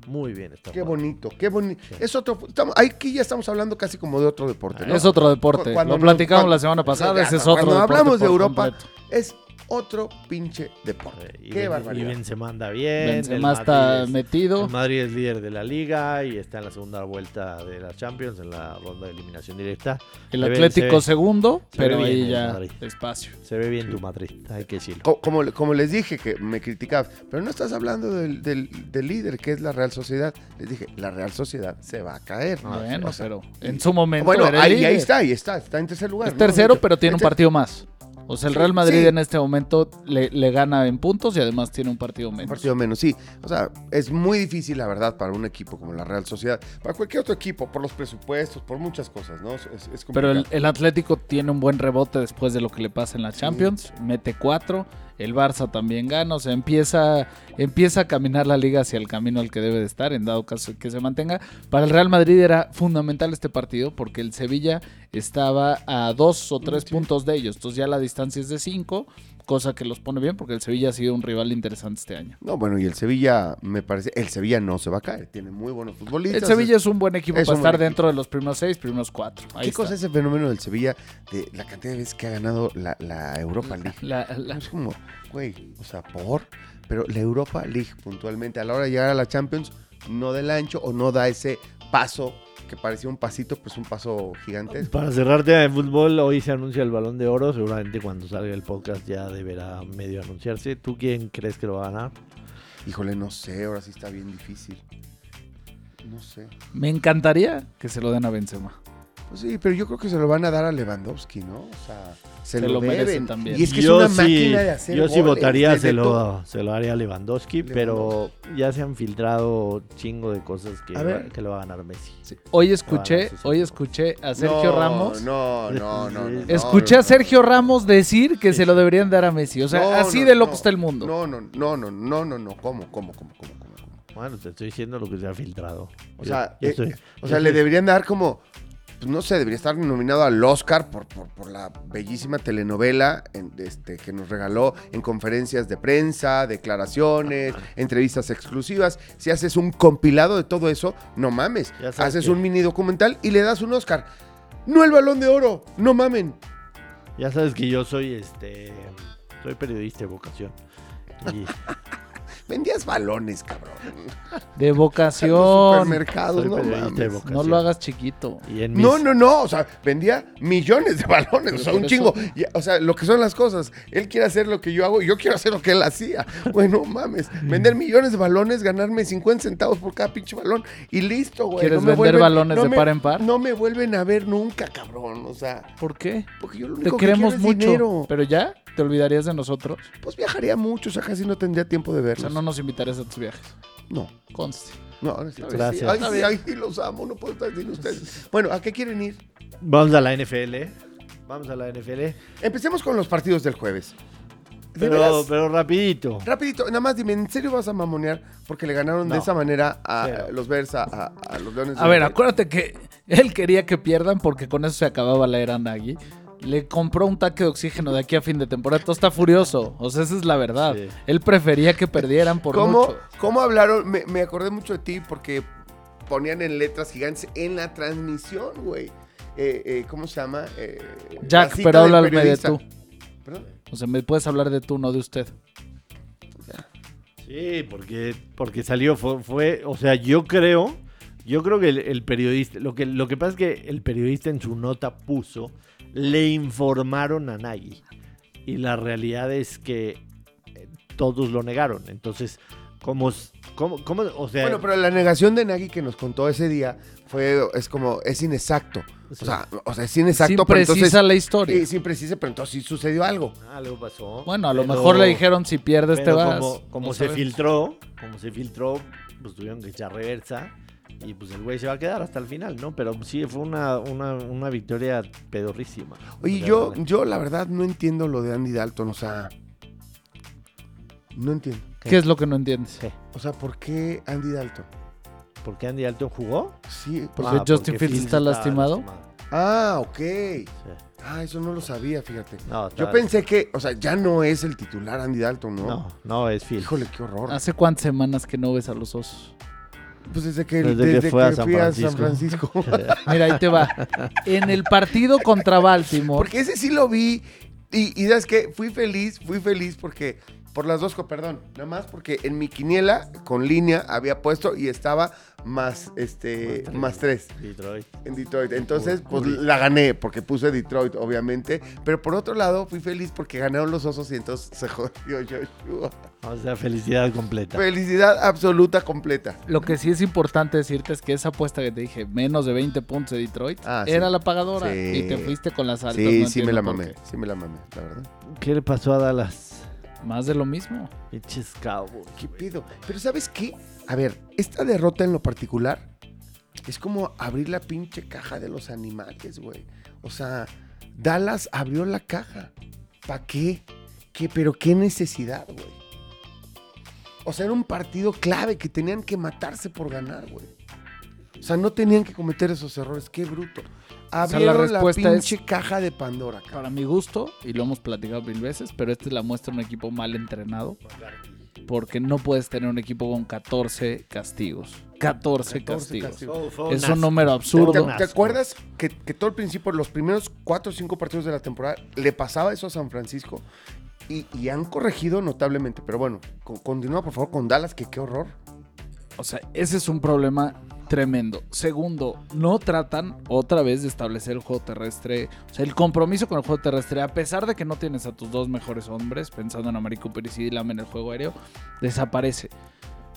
Muy bien está Qué jugando. bonito, qué bonito. Sí. Es otro. Estamos, aquí ya estamos hablando casi como de otro deporte, ¿no? Es otro deporte. Cu- cuando Lo platicamos cuando- la semana pasada. Ya, Ese es cuando otro deporte. hablamos de Europa, completo. Es otro pinche deporte. Eh, Y, qué Ben- barbaridad. y Benzema anda bien. el Benzema Madrid está es- metido. El Madrid es líder de la liga y está en la segunda vuelta de la Champions, en la ronda de eliminación directa. El Se Atlético ve- segundo, se pero ahí ya Madrid. espacio. Se ve bien tu Madrid, hay que decirlo. Co- Como, como les dije que me criticabas, pero no estás hablando del, del- del líder que es la Real Sociedad. Les dije, la Real Sociedad se va a caer. bueno, O sea, pero en su momento. Bueno, ahí, ahí está, ahí está, está en tercer lugar. Es tercero, pero tiene un partido más. O sea, el Real Madrid sí. en este momento le, le gana en puntos y además tiene un partido Un menos. partido menos, sí. O sea, es muy difícil, la verdad, para un equipo como la Real Sociedad. Para cualquier otro equipo, por los presupuestos, por muchas cosas, ¿no? Es, es Pero el Atlético tiene un buen rebote después de lo que le pasa en la Champions. Mete cuatro. El Barça también gana. O sea, empieza, empieza a caminar la liga hacia el camino al que debe de estar, en dado caso que se mantenga. Para el Real Madrid era fundamental este partido porque el Sevilla estaba a dos o tres puntos de ellos. Entonces ya la distancia es de cinco, cosa que los pone bien porque el Sevilla ha sido un rival interesante este año. No, bueno, y el Sevilla, me parece, el Sevilla no se va a caer. Tiene muy buenos futbolistas. El Sevilla es un buen equipo es para estar dentro de los primeros seis, primeros cuatro. Ahí ¿Qué está. cosa es el fenómeno del Sevilla de la cantidad de veces que ha ganado la, la Europa League? La- la- Es como, güey, o sea, por, pero la Europa League puntualmente a la hora de llegar a la Champions no del ancho o no da ese paso que parecía un pasito, pues un paso gigante. Para cerrar tema de fútbol, hoy se anuncia el balón de oro. Seguramente cuando salga el podcast ya deberá medio anunciarse. ¿Tú quién crees que lo va a ganar? Híjole, no sé, ahora sí está bien difícil. No sé. Me encantaría que se lo den a Benzema. Pues sí, pero yo creo que se lo van a dar a Lewandowski, ¿no? O sea, se, Se lo, lo deben. también. Y es que yo es una sí, máquina de hacer yo sí goles, votaría, se lo, se lo haría a Lewandowski, pero ya se han filtrado chingo de cosas que, A ver. que lo va a ganar Messi. Hoy escuché, hoy escuché a Sergio No, Ramos. No, no, no, no. Escuché no, a Sergio Ramos decir que Sí, se lo deberían dar a Messi. O sea, No, así no, de loco no. está el mundo. No, no, no, no, no, no, no. ¿Cómo, cómo, cómo, cómo, cómo? cómo? Bueno, te estoy diciendo lo que se ha filtrado. O sea, yo eh, estoy- o sea, le deberían dar como, pues no sé, debería estar nominado al Oscar por, por, por la bellísima telenovela en- este, que nos regaló en conferencias de prensa, declaraciones, entrevistas exclusivas. Si haces un compilado de todo eso, no mames. Haces que- un mini documental y le das un Oscar. No el balón de oro, no mamen. Ya sabes que yo soy este soy periodista de vocación. Y Vendías balones, cabrón. De vocación. supermercados, Soy no de vocación. No lo hagas chiquito. y en mis- No, no, no, o sea, vendía millones de balones, o sea, un eso- chingo. Y, o sea, lo que son las cosas. Él quiere hacer lo que yo hago y yo quiero hacer lo que él hacía. Bueno, mames, vender millones de balones, ganarme 50 centavos por cada pinche balón y listo, güey. ¿Quieres me vender balones de me- par en par? No me vuelven a ver nunca, cabrón. O sea, ¿Por qué? porque yo lo Te único que queremos quiero es mucho. dinero. Pero ya, ¿te olvidarías de nosotros? Pues viajaría mucho, o sea, casi no tendría tiempo de O verlos. sea, no nos invitarías a tus viajes. no. Conste. No, Gracias. Ay, sí, ay, sí, los amo, no puedo estar sin ustedes. Bueno, ¿a qué quieren ir? Vamos a la NFL. Vamos a la NFL. Empecemos con los partidos del jueves. ¿De Pero, veras? pero rapidito. Rapidito, nada más dime, ¿en serio vas a mamonear? Porque le ganaron de No. esa manera a Cero. los Bears, a, a- a los Leones. A de ver, Detroit? acuérdate que él quería que pierdan porque con eso se acababa la era Nagy. Le compró un taque de oxígeno de aquí a fin de temporada. Todo está furioso. O sea, esa es la verdad. Sí. Él prefería que perdieran por ¿Cómo, mucho. ¿Cómo hablaron? Me, me acordé mucho de ti porque ponían en letras gigantes en la transmisión, güey. Eh, eh, ¿Cómo se llama? Eh, Jack, pero háblame de tú. ¿Perdón? O sea, me puedes hablar de tú, no de usted. Sí, porque, porque salió, fue, fue- o sea, yo creo, yo creo que el, el periodista, lo que, lo que pasa es que el periodista en su nota puso, le informaron a Nagy. Y la realidad es que eh, todos lo negaron. Entonces, ¿cómo, s- cómo, cómo- o sea, Bueno, pero la negación de Nagy que nos contó ese día fue, es como, es inexacto. O sea, o sea es inexacto, Sin pero precisa entonces... la historia. Sí, sin precisa, pero entonces sí sucedió algo. algo pasó. Bueno, a lo Pero- mejor le dijeron si pierdes te vas. Como, como se sabes. filtró, como se filtró, pues tuvieron que echar reversa. Y pues el güey se va a quedar hasta el final, ¿no? Pero sí, fue una, una, una victoria pedorrísima. Oye, yo, yo la verdad no entiendo lo de Andy Dalton, o sea... No entiendo. ¿Qué es lo que no entiendes? ¿Qué? O sea, ¿por qué Andy Dalton? ¿Por qué Andy Dalton jugó? Sí, Porque Justin Fields está lastimado. Ah, ok. Sí. Ah, eso no lo sabía, fíjate. No, Yo pensé que, o sea, ya no es el titular Andy Dalton, ¿no? No, no, es Fields. Híjole, qué horror. ¿Hace cuántas semanas que no ves a los osos? Pues desde que, Desde que desde a que San fui a San Francisco. Mira, ahí te va. En el partido contra Baltimore. porque ese sí lo vi. Y, y ¿sabes qué? Fui feliz, fui feliz porque, por las dos, co- perdón, nada más porque en mi quiniela con línea había puesto y estaba más, este, más tres. Detroit. en Detroit. Entonces, pues la gané porque puse Detroit, obviamente. Pero por otro lado, fui feliz porque ganaron los osos y entonces se jodió Joshua. O sea, felicidad completa. Felicidad absoluta completa. Lo que sí es importante decirte es que esa apuesta que te dije, menos de 20 puntos de Detroit, Ah, sí. era la pagadora. Sí. Y te fuiste con las altas. Sí, no sí me la mamé. Sí me la mamé, la verdad. ¿Qué le pasó a Dallas? Más de lo mismo. Pinches Cowboys. ¿Qué pido? Pero ¿sabes qué? A ver, esta derrota en lo particular es como abrir la pinche caja de los animales, güey. O sea, Dallas abrió la caja. ¿Para qué? ¿Qué? Pero qué necesidad, güey. O sea, era un partido clave que tenían que matarse por ganar, güey. O sea, no tenían que cometer esos errores. Qué bruto. Abrieron la, respuesta es- pinche caja de Pandora, cabrón. Para mi gusto, y lo hemos platicado mil veces, pero esta es la muestra de un equipo mal entrenado. Porque no puedes tener un equipo con 14 castigos. 14, 14 castigos. Es un número ¿Te, absurdo. te acuerdas que, que todo el principio, los primeros cuatro o cinco partidos de la temporada, le pasaba eso a San Francisco? Y, y han corregido notablemente. Pero bueno, con- continúa por favor con Dallas, que qué horror. O sea, ese es un problema tremendo. Segundo, no tratan otra vez de establecer el juego terrestre. O sea, el compromiso con el juego terrestre, a pesar de que no tienes a tus dos mejores hombres, pensando en Amari Cooper y en el juego aéreo, desaparece.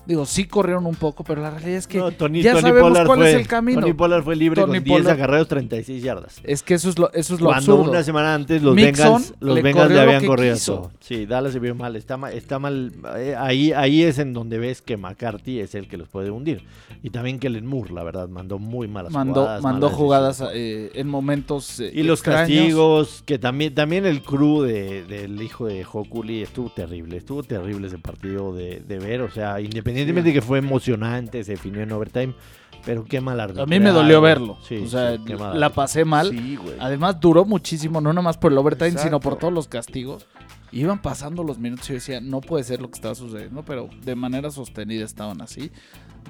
Digo, sí corrieron un poco, pero la realidad es que No, Tony, ya Tony sabemos Pollard cuál fue, es el camino. Tony Pollard fue libre Tony con 10 Pollard- agarreos, 36 yardas. Es que eso es lo, eso es lo Cuando absurdo. una semana antes los Mixon Bengals, los le Bengals le habían corrido quiso. Sí, Dallas se vio mal, está mal, está mal. eh, ahí, ahí es en donde ves que McCarthy es el que los puede hundir. Y también Kellen Moore, la verdad, mandó muy malas mandó jugadas. mandó jugadas eh, en momentos eh, Y los extraños. castigos, que también, también el crew de- del hijo de Hokuli estuvo terrible, estuvo terrible ese partido de, de ver, o sea, independientemente de que fue emocionante, se definió en overtime, pero qué mal A mí me dolió verlo. Sí, o sea, sí, la pasé mal. Sí, güey. Además duró muchísimo, no nomás por el overtime, Exacto. sino por todos los castigos. Iban pasando los minutos y yo decía, no puede ser lo que estaba sucediendo, pero de manera sostenida estaban así.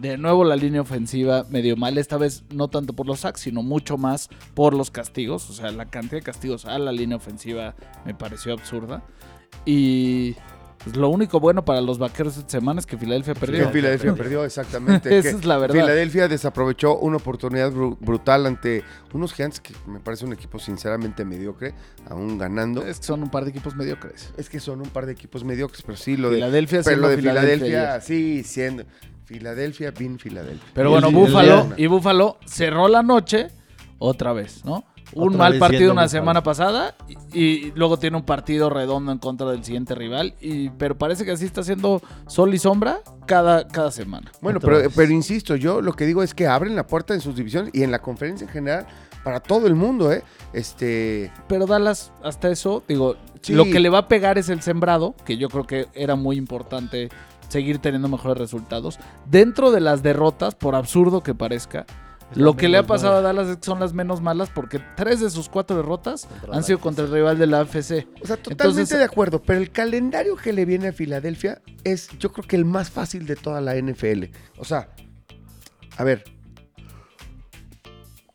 De nuevo la línea ofensiva medio mal, esta vez no tanto por los sacks, sino mucho más por los castigos. O sea, la cantidad de castigos a la línea ofensiva me pareció absurda. Y Pues lo único bueno para los vaqueros esta semana es que Filadelfia Que perdió. Filadelfia perdió, exactamente. Esa que es la verdad. Filadelfia desaprovechó una oportunidad bru- brutal ante unos gigantes que me parece un equipo sinceramente mediocre, aún ganando. Es que son un par de equipos mediocres. Es que son un par de equipos mediocres, pero sí, lo de, Filadelfia pero lo de Filadelfia sí, siendo. Filadelfia, bien Filadelfia. Pero bueno, Búfalo y Búfalo cerró la noche otra vez, ¿no? Un mal partido una semana pasada y, y luego tiene un partido redondo en contra del siguiente rival. Y, pero parece que así está haciendo sol y sombra cada, cada semana. Bueno, pero, pero insisto, yo lo que digo es que abren la puerta en sus divisiones y en la conferencia en general para todo el mundo, ¿eh? Este. Pero Dallas, hasta eso, digo, Sí. lo que le va a pegar es el sembrado, que yo creo que era muy importante seguir teniendo mejores resultados. Dentro de las derrotas, por absurdo que parezca, lo que le ha pasado a. Dallas es que son las menos malas porque tres de sus cuatro derrotas Contra han sido contra el rival de la AFC. O sea, totalmente Entonces- de acuerdo, pero el calendario que le viene a Filadelfia es, yo creo que el más fácil de toda la NFL. O sea, a ver,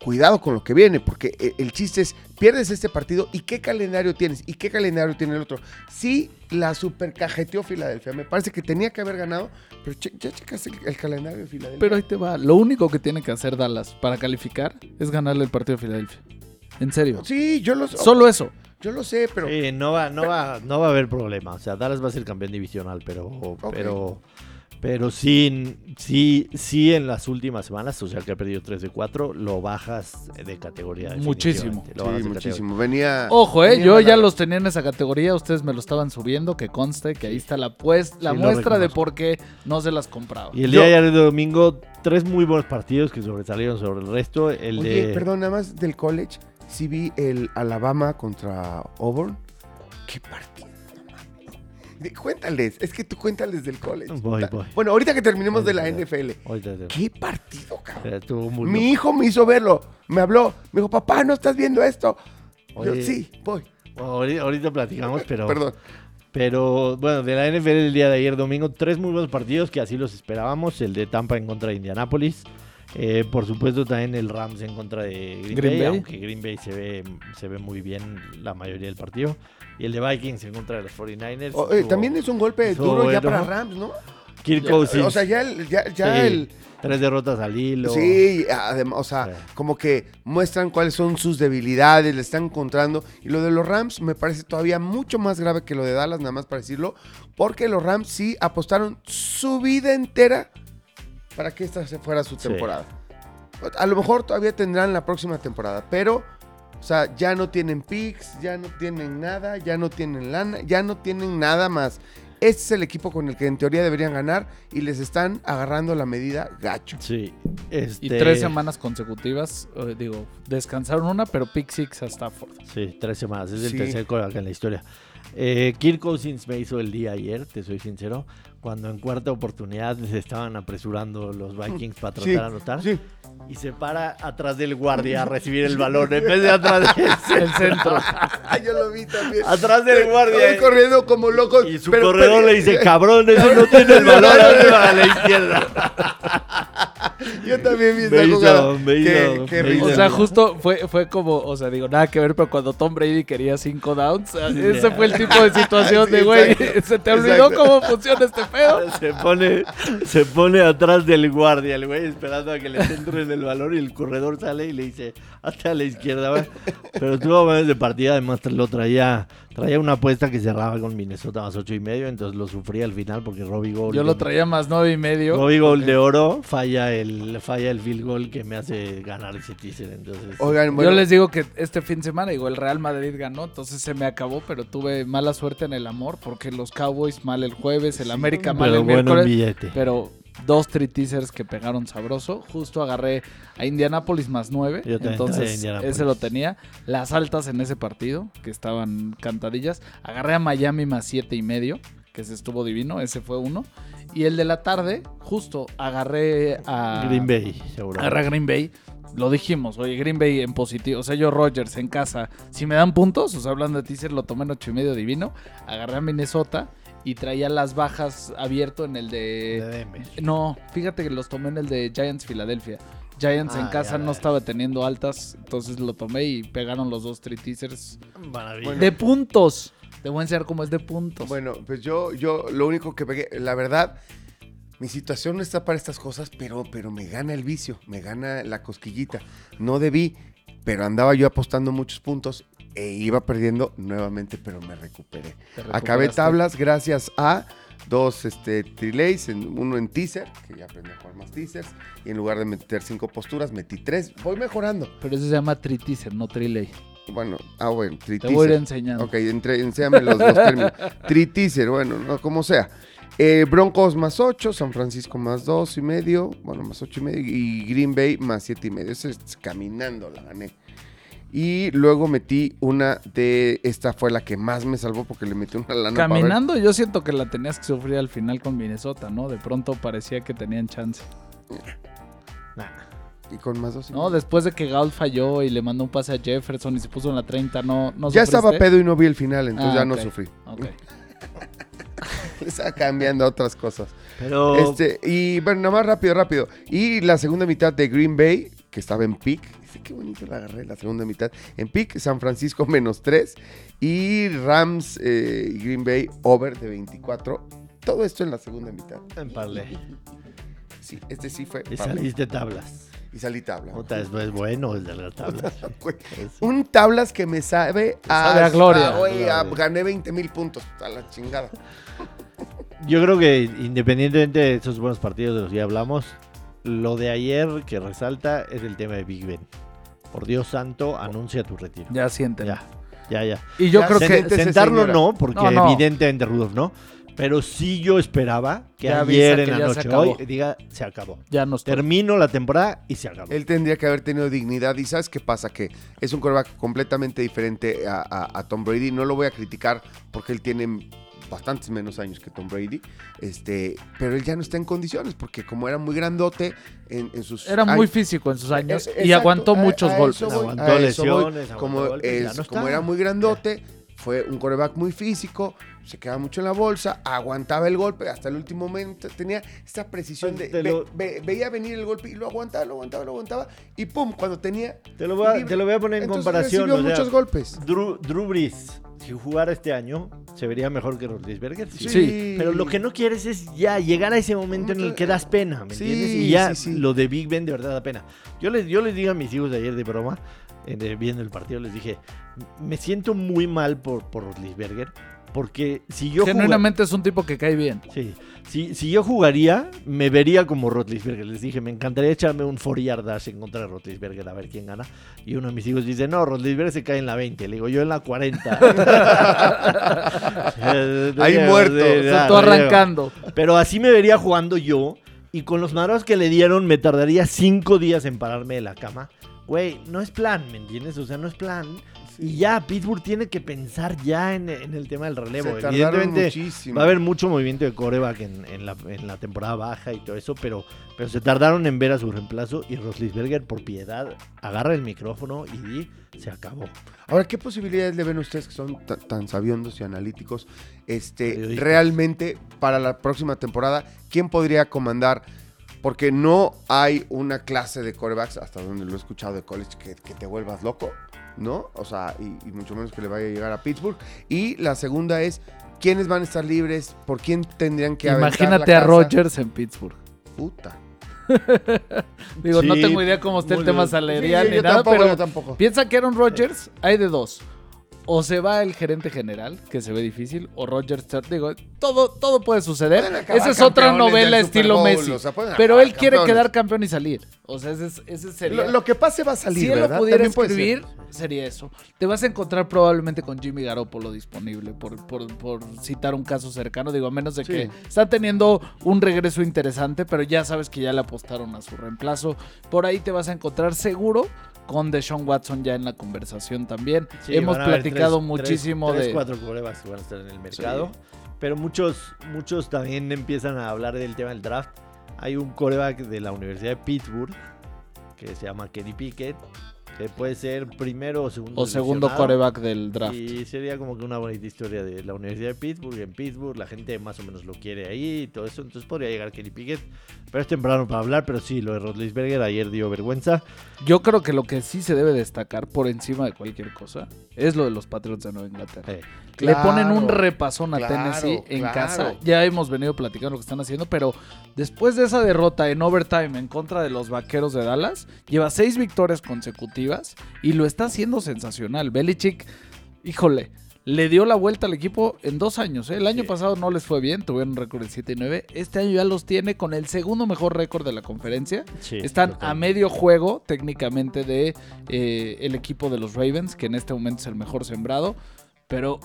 cuidado con lo que viene, porque e- el chiste es, pierdes este partido y qué calendario tienes y qué calendario tiene el otro. Sí, la supercajeteó Filadelfia, me parece que tenía que haber ganado, pero che- ya checaste el, el calendario de Filadelfia. Pero ahí te va. Lo único que tiene que hacer Dallas para calificar es ganarle el partido a Filadelfia. En serio. sí, yo lo, Solo eso. yo lo sé, pero... Sí, no va, no va, no va a haber problema. O sea, Dallas va a ser campeón divisional, pero, pero, pero sí, sí, sí en las últimas semanas, o sea que ha perdido 3 de 4, lo bajas de categoría. Muchísimo. lo bajas Sí, de muchísimo. Venía... Ojo, eh, venía yo ya los tenía en esa categoría, ustedes me lo estaban subiendo, que conste que ahí está la pues, la Sí, muestra de por qué no se las compraba. Y el Yo- día de ayer de domingo, tres muy buenos partidos que sobresalieron sobre el resto. El Oye, de... perdón, nada más del college. Sí vi el Alabama contra Auburn. ¿Qué partido? Cuéntales, es que tú cuéntales del college. Voy, voy. Bueno, ahorita que terminemos Voy, de la. NFL. ¿Qué partido, cabrón? Mi hijo me hizo verlo. Me habló. Me dijo, papá, ¿no estás viendo esto? Yo, sí, voy. ahorita, ahorita platicamos, pero... Perdón. Pero bueno, de la NFL el día de ayer domingo, tres muy buenos partidos que así los esperábamos. El de Tampa en contra de Indianapolis. Eh, por supuesto también el Rams en contra de Green, Green Bay, Bay. aunque Green Bay se ve, se ve muy bien la mayoría del partido. Y el de Vikings en contra de los 49ers. O- eh, también es un golpe duro ya para Rams, ¿no? Kirk Cousins, O sea, ya el... Ya, ya Sí. el tres derrotas al hilo. Sí, además, o sea, Sí. como que muestran cuáles son sus debilidades, le están encontrando. Y lo de los Rams me parece todavía mucho más grave que lo de Dallas, nada más para decirlo, porque los Rams sí apostaron su vida entera para que esta se fuera su Sí. temporada. A lo mejor todavía tendrán la próxima temporada, pero, o sea, ya no tienen picks, ya no tienen nada, ya no tienen lana, ya no tienen nada más. Este es el equipo con el que en teoría deberían ganar y les están agarrando la medida gacho. Sí. Este, Y tres semanas consecutivas, eh, digo, descansaron una, pero pick six a Stafford. Sí, tres semanas. Es el Sí. tercer coreback en la historia. Eh, Kirk Cousins me hizo el día ayer, te soy sincero, cuando en cuarta oportunidad se estaban apresurando los Vikings para tratar Sí, de anotar. sí. Y se para atrás del guardia a recibir el balón en vez de atrás del El centro. Yo lo vi también. Atrás del guardia. Corriendo como loco. Y su pero- corredor pero- le dice, cabrón, ese no tiene el balón a la izquierda. Yo también vi hizo, jugada. me Qué- qué me risa. O sea, justo fue, fue como, o sea, digo, nada que ver, pero cuando Tom Brady quería cinco downs, ese fue el tipo de situación Sí, de, güey. ¿se te olvidó Exacto. cómo funciona este pedo? Se pone, se pone atrás del guardia, el güey, esperando a que le centren el balón y el corredor sale y le dice, hasta a la izquierda, va". Pero tuvo momentos de partida, además lo traía, traía una apuesta que cerraba con Minnesota más ocho y medio, entonces lo sufría al final porque Robbie Gold. Yo lo traía más nueve y medio. Robbie Gold de oro falla el, falla el field goal que me hace ganar ese teaser, entonces. Oigan, bueno, Yo les digo que este fin de semana, digo, el Real Madrid ganó, entonces se me acabó, pero tuve mala suerte en el amor, porque los Cowboys mal el jueves, el América mal pero el bueno, miércoles. billete. Pero dos three teasers que pegaron sabroso. Justo agarré a Indianapolis más nueve. Yo Entonces ese lo tenía. Las altas en ese partido, que estaban cantadillas. Agarré a Miami más siete y medio, que ese estuvo divino. Ese fue uno. Y el de la tarde, justo agarré a Green Bay, seguro. Agarré a Green Bay. Lo dijimos, oye, Green Bay en positivo. O sea, yo Rogers en casa. Si me dan puntos, o sea, hablando de teaser, lo tomé en ocho y medio divino. Agarré a Minnesota y traía las bajas abierto en el De de... Denver. No, fíjate que los tomé en el de Giants Philadelphia. Giants en Ah, casa no estaba teniendo altas, entonces lo tomé y pegaron los dos three teasers. Maravilla. De puntos. Te voy a enseñar cómo es de puntos. Bueno, pues yo, yo lo único que pegué, la verdad, mi situación no está para estas cosas, pero, pero me gana el vicio, me gana la cosquillita. No debí, pero andaba yo apostando muchos puntos e iba perdiendo nuevamente, pero me recuperé. Acabé tablas gracias a dos este, trilays, uno en teaser, que ya aprendí a jugar más teasers, y en lugar de meter cinco posturas, metí tres. Voy mejorando. Pero eso se llama triticer, no triley. Bueno, ah, bueno, Te voy a ir tri-teaser. enseñando. Ok, entre, enséñame los dos términos. Tri-teaser, bueno, no, como sea. Eh, Broncos más 8, San Francisco más 2 y medio, bueno, más 8 y medio, y Green Bay más 7 y medio. Eso es caminando, la gané. Y luego metí una de, esta fue la que más me salvó porque le metí una lana Caminando, yo siento que la tenías que sufrir al final con Minnesota, ¿no? De pronto parecía que tenían chance. Nah. Y con más 2 y No, después de que Gaul falló y le mandó un pase a Jefferson y se puso en la 30, no, no Ya estaba pedo y no vi el final, entonces Ah, ya ok. no sufrí. Ok. Estaba cambiando a otras cosas. Pero Este, y bueno, nada más rápido, rápido. Y la segunda mitad de Green Bay, que estaba en pick. Sí, qué bonito la agarré, la segunda mitad. En pick, San Francisco menos 3. Y Rams eh, y Green Bay over de 24. Todo esto en la segunda mitad. en parlay. Sí, este sí fue. Y saliste tablas. Y salí tabla. Puta, es, es bueno el de las tablas. Un tablas que me sabe a, Sabe a gloria. a- Gloria. gané 20 mil puntos. A la chingada. Yo creo que independientemente de esos buenos partidos de los que ya hablamos, lo de ayer que resalta es el tema de Big Ben. Por Dios santo, anuncia tu retiro. Ya sienten. Ya, ya, ya. Y yo Ya creo que Sentarlo señora. no, porque No, no. evidentemente Rudolph no. Pero sí yo esperaba que Ya ayer en que la noche, acabó. hoy, diga, se acabó. ya no está. Termino la temporada y se acabó. Él tendría que haber tenido dignidad. ¿Y sabes qué pasa? Que es un quarterback completamente diferente a, a- a Tom Brady. No lo voy a criticar porque él tiene bastantes menos años que Tom Brady. Este, pero él ya no está en condiciones porque como era muy grandote en, en sus Era muy físico en sus años Eh, y exacto, aguantó muchos a golpes. voy, Aguantó voy. lesiones, aguantó Como, golpes, ya es- no como está. era muy grandote, fue un coreback muy físico, se quedaba mucho en la bolsa, aguantaba el golpe hasta el último momento, tenía esta precisión de... Pues te ve- lo- ve- veía venir el golpe y lo aguantaba, lo aguantaba, lo aguantaba, y pum, cuando tenía... Te lo voy a, libre, te lo voy a poner en comparación. recibió o sea, muchos golpes. Drew, Drew Brees, si jugara este año, se vería mejor que Roethlisberger. Sí. Sí. Pero lo que no quieres es ya llegar a ese momento en el que das pena, ¿me Sí, entiendes? Y ya sí, sí. lo de Big Ben de verdad da pena. Yo les, yo les digo a mis hijos de ayer de broma, eh, de- viendo el partido, les dije, me siento muy mal por, por Roethlisberger, porque si yo Genuinamente es un tipo que cae bien. Sí. Si, si yo jugaría, me vería como Rotlisberger. Les dije, me encantaría echarme un 4 yard dash en contra de Rotlisberger a ver quién gana. Y uno de mis hijos dice, no, Rotlisberger se cae en la 20. Le digo, yo en la 40. Eh, Ahí digo, muerto. tú lo digo. arrancando. Pero así me vería jugando yo. Y con los madrazos que le dieron, me tardaría 5 días en pararme de la cama. Güey, no es plan, ¿me entiendes? O sea, no es plan. Y ya, Pittsburgh tiene que pensar ya en, en el tema del relevo. Se tardaron Evidentemente, muchísimo. Va a haber mucho movimiento de coreback en, en la, en la temporada baja y todo eso, pero, pero se tardaron en ver a su reemplazo y Roslisberger, por piedad, agarra el micrófono y se acabó. Ahora, ¿qué posibilidades le ven ustedes que son ta- tan sabiondos y analíticos? Este, realmente, para la próxima temporada, ¿quién podría comandar? Porque no hay una clase de corebacks, hasta donde lo he escuchado de college, que, que te vuelvas loco, ¿no? O sea, y, y mucho menos que le vaya a llegar a Pittsburgh. Y la segunda es, ¿quiénes van a estar libres? ¿Por quién tendrían que Imagínate la a casa? Rodgers en Pittsburgh. Puta. Digo, no tengo idea cómo está el tema salarial Sí, ni yo nada, tampoco, pero yo tampoco. piensa que Aaron Rodgers hay de dos. O se va el gerente general, que se ve difícil, o Rodgers, digo, todo, todo puede suceder. Esa es otra novela estilo Bowl, Messi. o sea, pueden pero él quiere quedar campeón y salir. O sea, ese, es- ese sería... Lo, lo que pase va a salir, si él lo pudiera escribir, sería eso. Te vas a encontrar probablemente con Jimmy Garoppolo disponible, por, por, por citar un caso cercano. Digo, a menos de que está teniendo un regreso interesante, pero ya sabes que ya le apostaron a su reemplazo. Por ahí te vas a encontrar seguro con Deshaun Watson ya en la conversación también. Sí, Hemos platicado tres- muchísimo tres, de... cuatro corebacks que van a estar en el mercado. Pero muchos, muchos también empiezan a hablar del tema del draft. Hay un coreback de la Universidad de Pittsburgh que se llama Kenny Pickett, que puede ser primero o segundo. O segundo coreback del draft. Y sería como que una bonita historia de la Universidad de Pittsburgh. En Pittsburgh la gente más o menos lo quiere ahí y todo eso. Entonces podría llegar Kenny Pickett. Pero es temprano para hablar. Pero sí, lo de Rotlisberger ayer dio vergüenza. Yo creo que lo que sí se debe destacar por encima de cualquier cosa es lo de los Patriots de Nueva Inglaterra. Eh, Le ponen un repasón a claro, Tennessee en claro. casa. Ya hemos venido platicando lo que están haciendo, pero después de esa derrota en overtime en contra de los vaqueros de Dallas, lleva seis victorias consecutivas y lo está haciendo sensacional. Belichick, híjole. Le dio la vuelta al equipo en dos años. ¿eh? El año Sí. pasado no les fue bien, tuvieron un récord de 7 y 9. Este año ya los tiene con el segundo mejor récord de la conferencia. Sí, Están a medio juego técnicamente de eh, el equipo de los Ravens, que en este momento es el mejor sembrado. Pero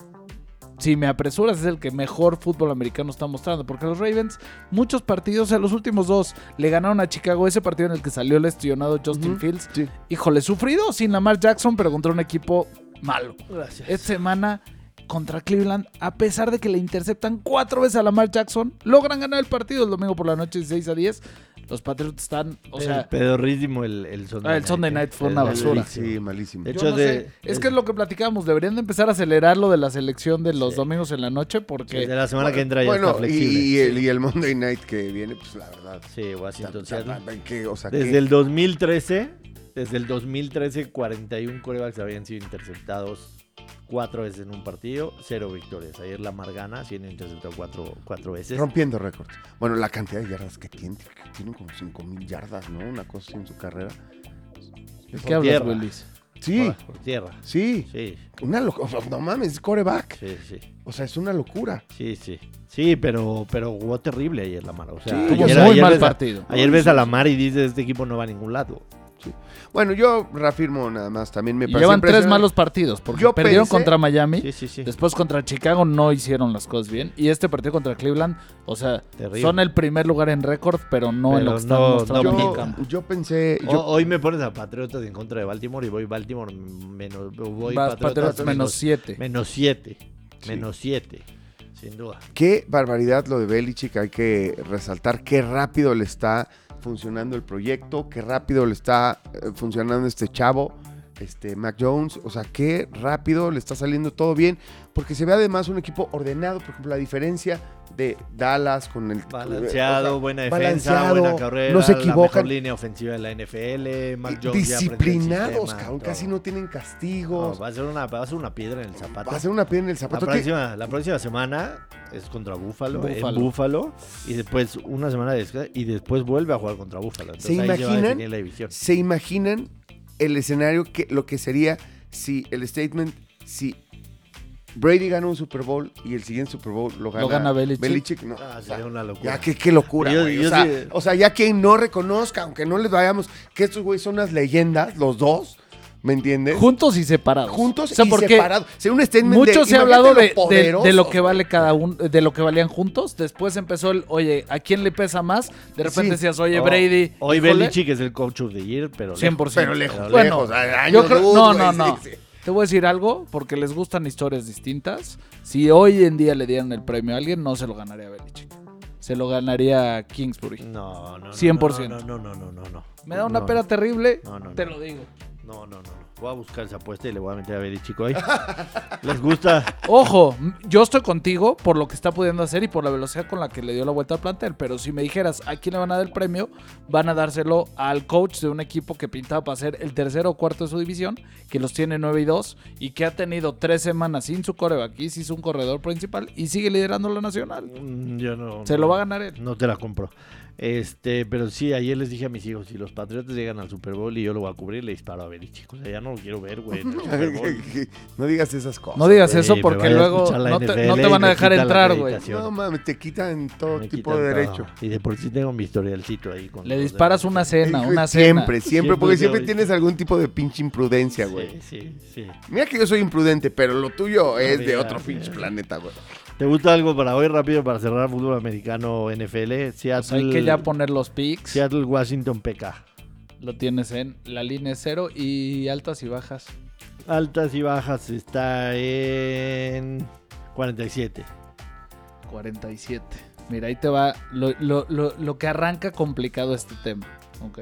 si me apresuras, es el que mejor fútbol americano está mostrando. Porque los Ravens, muchos partidos, en los últimos dos, le ganaron a Chicago. Ese partido en el que salió lesionado Justin. Fields. Sí. Híjole, sufrido sin Lamar Jackson, pero contra un equipo malo. Gracias. Esta semana contra Cleveland, a pesar de que le interceptan cuatro veces a Lamar Jackson, logran ganar el partido el domingo por la noche 16 a 10. Los Patriots están, o sea, el pedorrísimo el, el Sunday Ah, el Sunday Night fue una basura. Sí, malísimo. De hecho, no de- sé. es que es lo que platicábamos, deberían de empezar a acelerar lo de la selección de los Sí. domingos en la noche de porque la semana que entra ya bueno, está y, flexible. y el, y el Monday Night que viene, pues la verdad. Sí, Washington está- está-. ¿qué? O sea, Desde ¿qué? el 2013, desde el 2013, 41 corebacks habían sido interceptados cuatro veces en un partido, cero victorias. Ayer la Margana siendo interceptado cuatro, cuatro veces. Rompiendo récords. Bueno, la cantidad de yardas que tiene, que tienen como 5 mil yardas, ¿no? Una cosa así en su carrera. ¿De por qué hablas, tierra. Willis? Sí, Por, por tierra. sí. Sí, Una locura. No mames, es coreback. sí, sí. O sea, es una locura. Sí, sí. Sí, pero, pero jugó terrible ayer la Mar. O sea, Sí, ayer, muy ayer mal ves a- partido. ayer ves a la Mar y dices, este equipo no va a ningún lado. Bueno, yo reafirmo nada más. También me parece llevan tres malos partidos porque Yo perdieron pensé- contra Miami. Sí, sí, sí. Después contra Chicago no hicieron las cosas bien. Y este partido contra Cleveland, o sea, Terrible. son el primer lugar en récord, pero no en lo que están no- mostrando no en el Yo, campo. yo pensé. O- hoy me pones a Patriotas en contra de Baltimore y voy Baltimore menos voy Vas Patriotas, Patriotas menos 7. menos 7. Sí. Menos 7. Sin duda. Qué barbaridad lo de Belichick. Hay que resaltar qué rápido le está funcionando el proyecto, qué rápido le está eh, funcionando este chavo, este Mac Jones. O sea, qué rápido le está saliendo todo bien, porque se ve además un equipo ordenado. Por ejemplo, la diferencia de Dallas con el Balanceado, o sea, buena defensa, balanceado, buena carrera, no se la equivocan. mejor línea ofensiva de la NFL, Mac Jones disciplinados, sistema, cabrón, todo. casi no tienen No, castigos. va, a ser una, va a ser una piedra en el zapato. Va a ser una piedra en el la, zapato. ¿Qué- próxima, la próxima semana es contra Búfalo, Búfalo. en Búfalo, y después una semana de descanso, y después vuelve a jugar contra Búfalo. Entonces ¿Se ahí imaginan? la división. ¿Se imaginan el escenario que lo que sería si el statement, si Brady gana un Super Bowl y el siguiente Super Bowl lo gana, gana Belichick? No, Ah, o sea, sería una locura. ya, qué, qué locura, Yo- güey. yo o, sea, sí- o sea, ya quien no reconozca, aunque no les vayamos, que estos güeyes son unas leyendas, los dos, ¿me entiendes? Juntos y separados. Juntos O sea, y porque separados. Sería un statement Mucho de, se ha hablado de, lo de- de lo que vale cada uno, de lo que valían juntos. Después empezó el, oye, ¿a quién le pesa más? De repente Sí. decías, oye, Oh, Brady. Hoy Belichick es el coach of the year, pero lejos. 100%. Pero lejos, Pero Bueno, lejos, años yo creo, luz, no, no, sí, no. sí. Te voy a decir algo, porque les gustan historias distintas. Si hoy en día le dieran el premio a alguien, no se lo ganaría Belichick. Se lo ganaría Kingsbury. No, no, no. 100%. No, no, no, no, no. no. Me da una No, pena terrible, No, no, te lo digo. No, no, no. Voy a buscar esa apuesta y le voy a meter a Belichick hoy. ¿Les gusta? Ojo, yo estoy contigo por lo que está pudiendo hacer y por la velocidad con la que le dio la vuelta al plantel. Pero si me dijeras a quién le van a dar el premio, van a dárselo al coach de un equipo que pintaba para ser el tercero o cuarto de su división, que los tiene 9 y 2 y que ha tenido tres semanas sin su coreback y sin un corredor principal y sigue liderando la nacional. Mm, Yo no. Se no, lo va a ganar él. No te la compro. Este, pero sí, ayer les dije a mis hijos, si los Patriotas llegan al Super Bowl y yo lo voy a cubrir, le disparo a Belichick. O sea, ya no lo quiero ver, güey. no digas esas cosas. No digas eso porque luego no te, no van a me dejar entrar, güey. No mames, te quitan todo Me tipo quitan de todo. derecho. Y de por sí tengo mi historialcito ahí. Con Le disparas una cena, una cena. siempre, siempre, porque siempre tienes algún tipo de pinche imprudencia, güey. Sí, sí, sí. Mira que yo soy imprudente, pero lo tuyo es de otro mira. pinche planeta, güey. ¿Te gusta algo para hoy rápido para cerrar fútbol americano NFL? Pues Seattle, hay que ya poner los picks. Seattle Washington PK. Lo tienes en la línea cero y altas y bajas. Altas y bajas está en 47. 47. Mira, ahí te va lo, lo- lo- lo que arranca complicado este tema. ¿ok?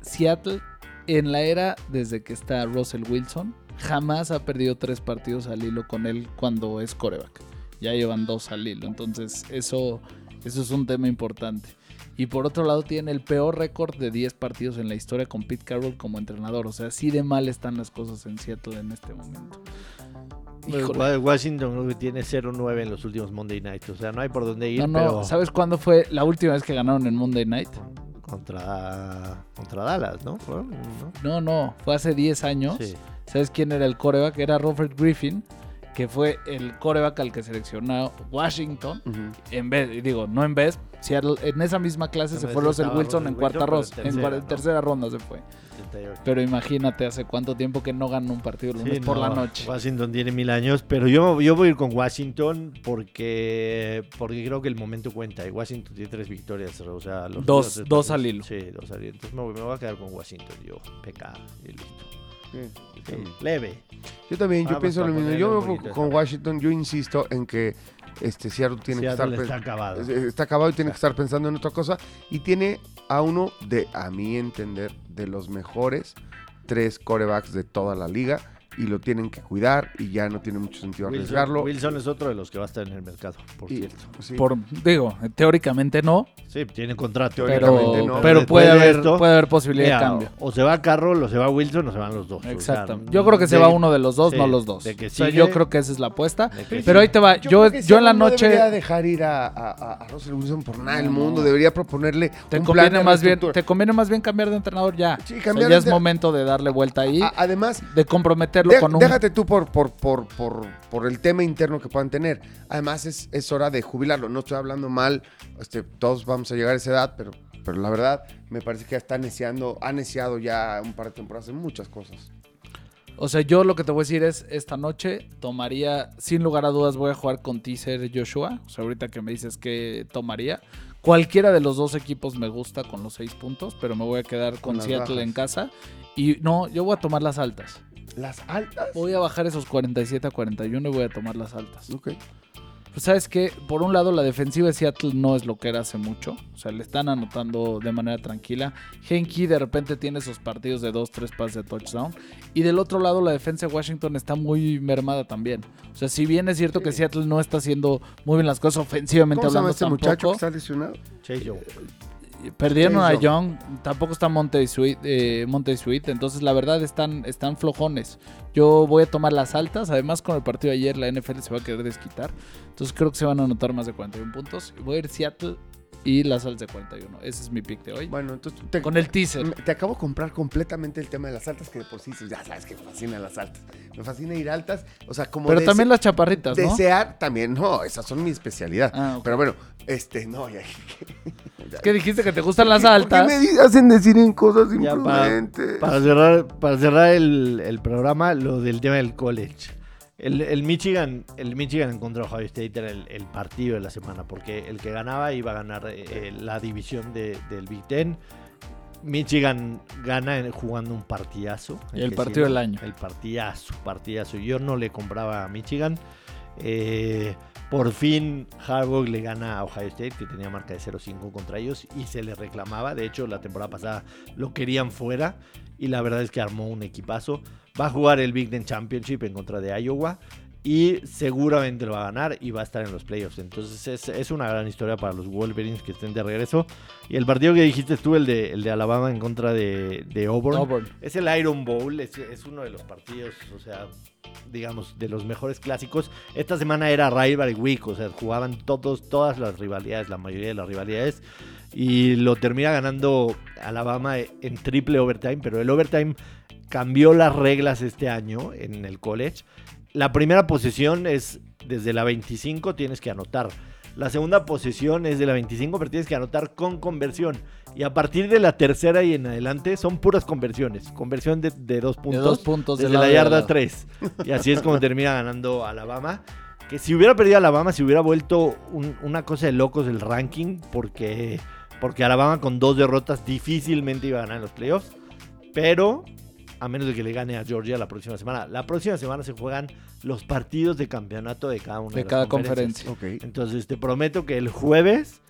Seattle, en la era desde que está Russell Wilson, jamás ha perdido tres partidos al hilo con él cuando es coreback. Ya llevan dos al hilo. Entonces, eso, eso es un tema importante. Y por otro lado, tiene el peor récord de 10 partidos en la historia con Pete Carroll como entrenador. O sea, así de mal están las cosas en Seattle en este momento. Híjole. Wa- Washington creo que tiene 0-9 en los últimos Monday Nights. O sea, no hay por dónde ir, No, no, pero ¿sabes cuándo fue la última vez que ganaron en Monday Night? contra, contra Dallas, ¿no? ¿No? No, no, fue hace 10 años. Sí. ¿Sabes quién era el coreback? Era Robert Griffin, que fue el coreback al que seleccionó Washington. En vez, digo, no en vez, Seattle- en esa misma clase se fue Russell Wilson en cuarta ronda, en, tercera, cuar- ¿no? tercera ronda se fue. 78. Pero imagínate hace cuánto tiempo que no ganó un partido el lunes Sí, por la no, noche. Washington tiene mil años, pero yo, yo voy a ir con Washington porque, porque creo que el momento cuenta. Y Washington tiene tres victorias. O sea, los Dos- dos al hilo. Sí, dos al hilo. Entonces me voy, me voy a quedar con Washington. Yo, PK y listo. Sí. Sí, leve. Yo también, yo Vamos pienso lo mismo. ponerle Yo un poquito con. Washington, yo insisto en que este Seattle tiene Seattle que está estar acabado. pe- eh, está acabado y tiene que estar pensando en otra cosa y tiene a uno de a mi entender de los mejores tres corebacks de toda la liga y lo tienen que cuidar y ya no tiene mucho sentido Wilson, arriesgarlo. Wilson es otro de los que va a estar en el mercado, por Y- cierto. sí. Por, digo, teóricamente no, Sí, tiene contrato. pero, Teóricamente no. pero puede, de haber, esto, puede haber posibilidad mira, de cambio. O se va Carroll, o se va Wilson, o se van los dos. O sea, Exacto. Yo creo que se de- va uno de los dos, sí, no los dos. de que O sea, sigue- yo creo que esa es la apuesta. Pero ahí te va. Yo, yo, creo que en la Seattle no noche debería dejar ir a, a, Russell Wilson por nada del mundo. no. Debería proponerle te un conviene más bien, te conviene más bien cambiar de entrenador ya. Sí, O sea, cambiar ya de- es momento de darle vuelta ahí, A- además, de comprometerlo De- con un Déjate tú por, por, por, por, por el tema interno que puedan tener. Además, es, es hora de jubilarlo. No estoy hablando mal. Este, todos vamos a llegar a esa edad, pero, pero la verdad, me parece que está neciando, ha neciado ya un par de temporadas en muchas cosas. O sea, yo lo que te voy a decir es, esta noche tomaría, sin lugar a dudas, voy a jugar con teaser Joshua. O sea, ahorita que me dices que tomaría. Cualquiera de los dos equipos me gusta con los seis puntos, pero me voy a quedar con, Seattle bajas. en casa. Y no, yo voy a tomar las altas. Las altas. Voy a bajar esos 47 a 41 y voy a tomar las altas. Ok. Pues sabes que, por un lado, la defensiva de Seattle no es lo que era hace mucho. O sea, le están anotando de manera tranquila. Henke de repente tiene esos partidos de 2, 3 pases de touchdown. Y del otro lado, la defensa de Washington está muy mermada también. O sea, si bien es cierto que Seattle no está haciendo muy bien las cosas ofensivamente ¿Cómo se llama hablando, este tampoco. muchacho que está lesionado? Chase Young. Perdieron a Young, tampoco está Monte Sweet, eh, Monte Sweet, entonces la verdad están, están flojones. Yo voy a tomar las altas, además con el partido de ayer la NFL se va a querer desquitar, entonces creo que se van a anotar más de 41 puntos. Voy a ir Seattle y las altas de 41, ese es mi pick de hoy. Bueno, entonces te, Con el teaser. me- te acabo de comprar completamente el tema de las altas, que de por sí ya sabes que me fascinan las altas. Me fascina ir altas, o sea, como Pero dese- también las chaparritas, ¿no? desear también, no, esas son mi especialidad. Ah. Pero bueno, este, no, ya. Es que dijiste que te gustan las ¿Por qué altas. me di- hacen decir en cosas Ya, para, imprudentes? para cerrar, para cerrar el, el programa, lo del tema del college. El, el Michigan, el Michigan contra Ohio State era el, el partido de la semana, porque el que ganaba iba a ganar eh, la división de- del Big Ten. Michigan gana jugando un partidazo. Y el partido sí, del año. El partidazo, partidazo. Yo no le compraba a Michigan. Eh, por fin Harbaugh le gana a Ohio State, que tenía marca de 0-5 contra ellos, y se le reclamaba. De hecho, la temporada pasada lo querían fuera, y la verdad es que armó un equipazo. Va a jugar el Big Ten Championship en contra de Iowa, y seguramente lo va a ganar y va a estar en los playoffs. Entonces es, es una gran historia para los Wolverines que estén de regreso. Y el partido que dijiste tú, el de, el de Alabama en contra de, de Auburn, Auburn. es el Iron Bowl, es, es uno de los partidos, o sea, digamos, de los mejores clásicos. Esta semana era Rivalry Week, o sea, jugaban todos, todas las rivalidades, la mayoría de las rivalidades. Y lo termina ganando Alabama en triple overtime, pero el overtime cambió las reglas este año en el college. La primera posesión es desde la 25 tienes que anotar. La segunda posesión es de la 25, pero tienes que anotar con conversión. Y a partir de la tercera y en adelante son puras conversiones. Conversión de, de dos De puntos. dos puntos desde la y del yarda lado. 3. Y así es como termina ganando Alabama. Que si hubiera perdido Alabama, se hubiera vuelto un- una cosa de locos el ranking. Porque, porque Alabama con dos derrotas difícilmente iba a ganar en los playoffs. Pero a menos de que le gane a Georgia la próxima semana. La próxima semana se juegan los partidos de campeonato de cada una de, cada conferencia. Ok. Entonces te prometo que el jueves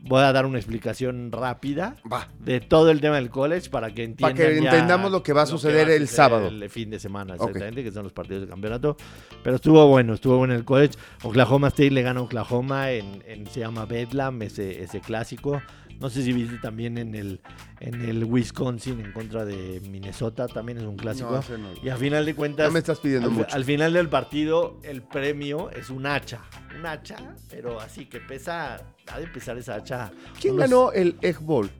voy a dar una explicación rápida Va. de todo el tema del college para que entiendan Para que ya entendamos lo que va a suceder el sábado. el fin de semana, exactamente, que son los partidos de campeonato. Pero estuvo bueno, estuvo bueno el college. Oklahoma State le gana a Oklahoma en, en- se llama Bedlam, ese, ese clásico. No sé si viste también en el, en el Wisconsin en contra de Minnesota, también es un clásico. No, ese no. Y a final de cuentas, Ya me estás pidiendo al, mucho. al final del partido, el premio es un hacha. Un hacha, pero así que pesa, ha de pesar esa hacha. ¿Quién unos- ganó el Egg Bowl?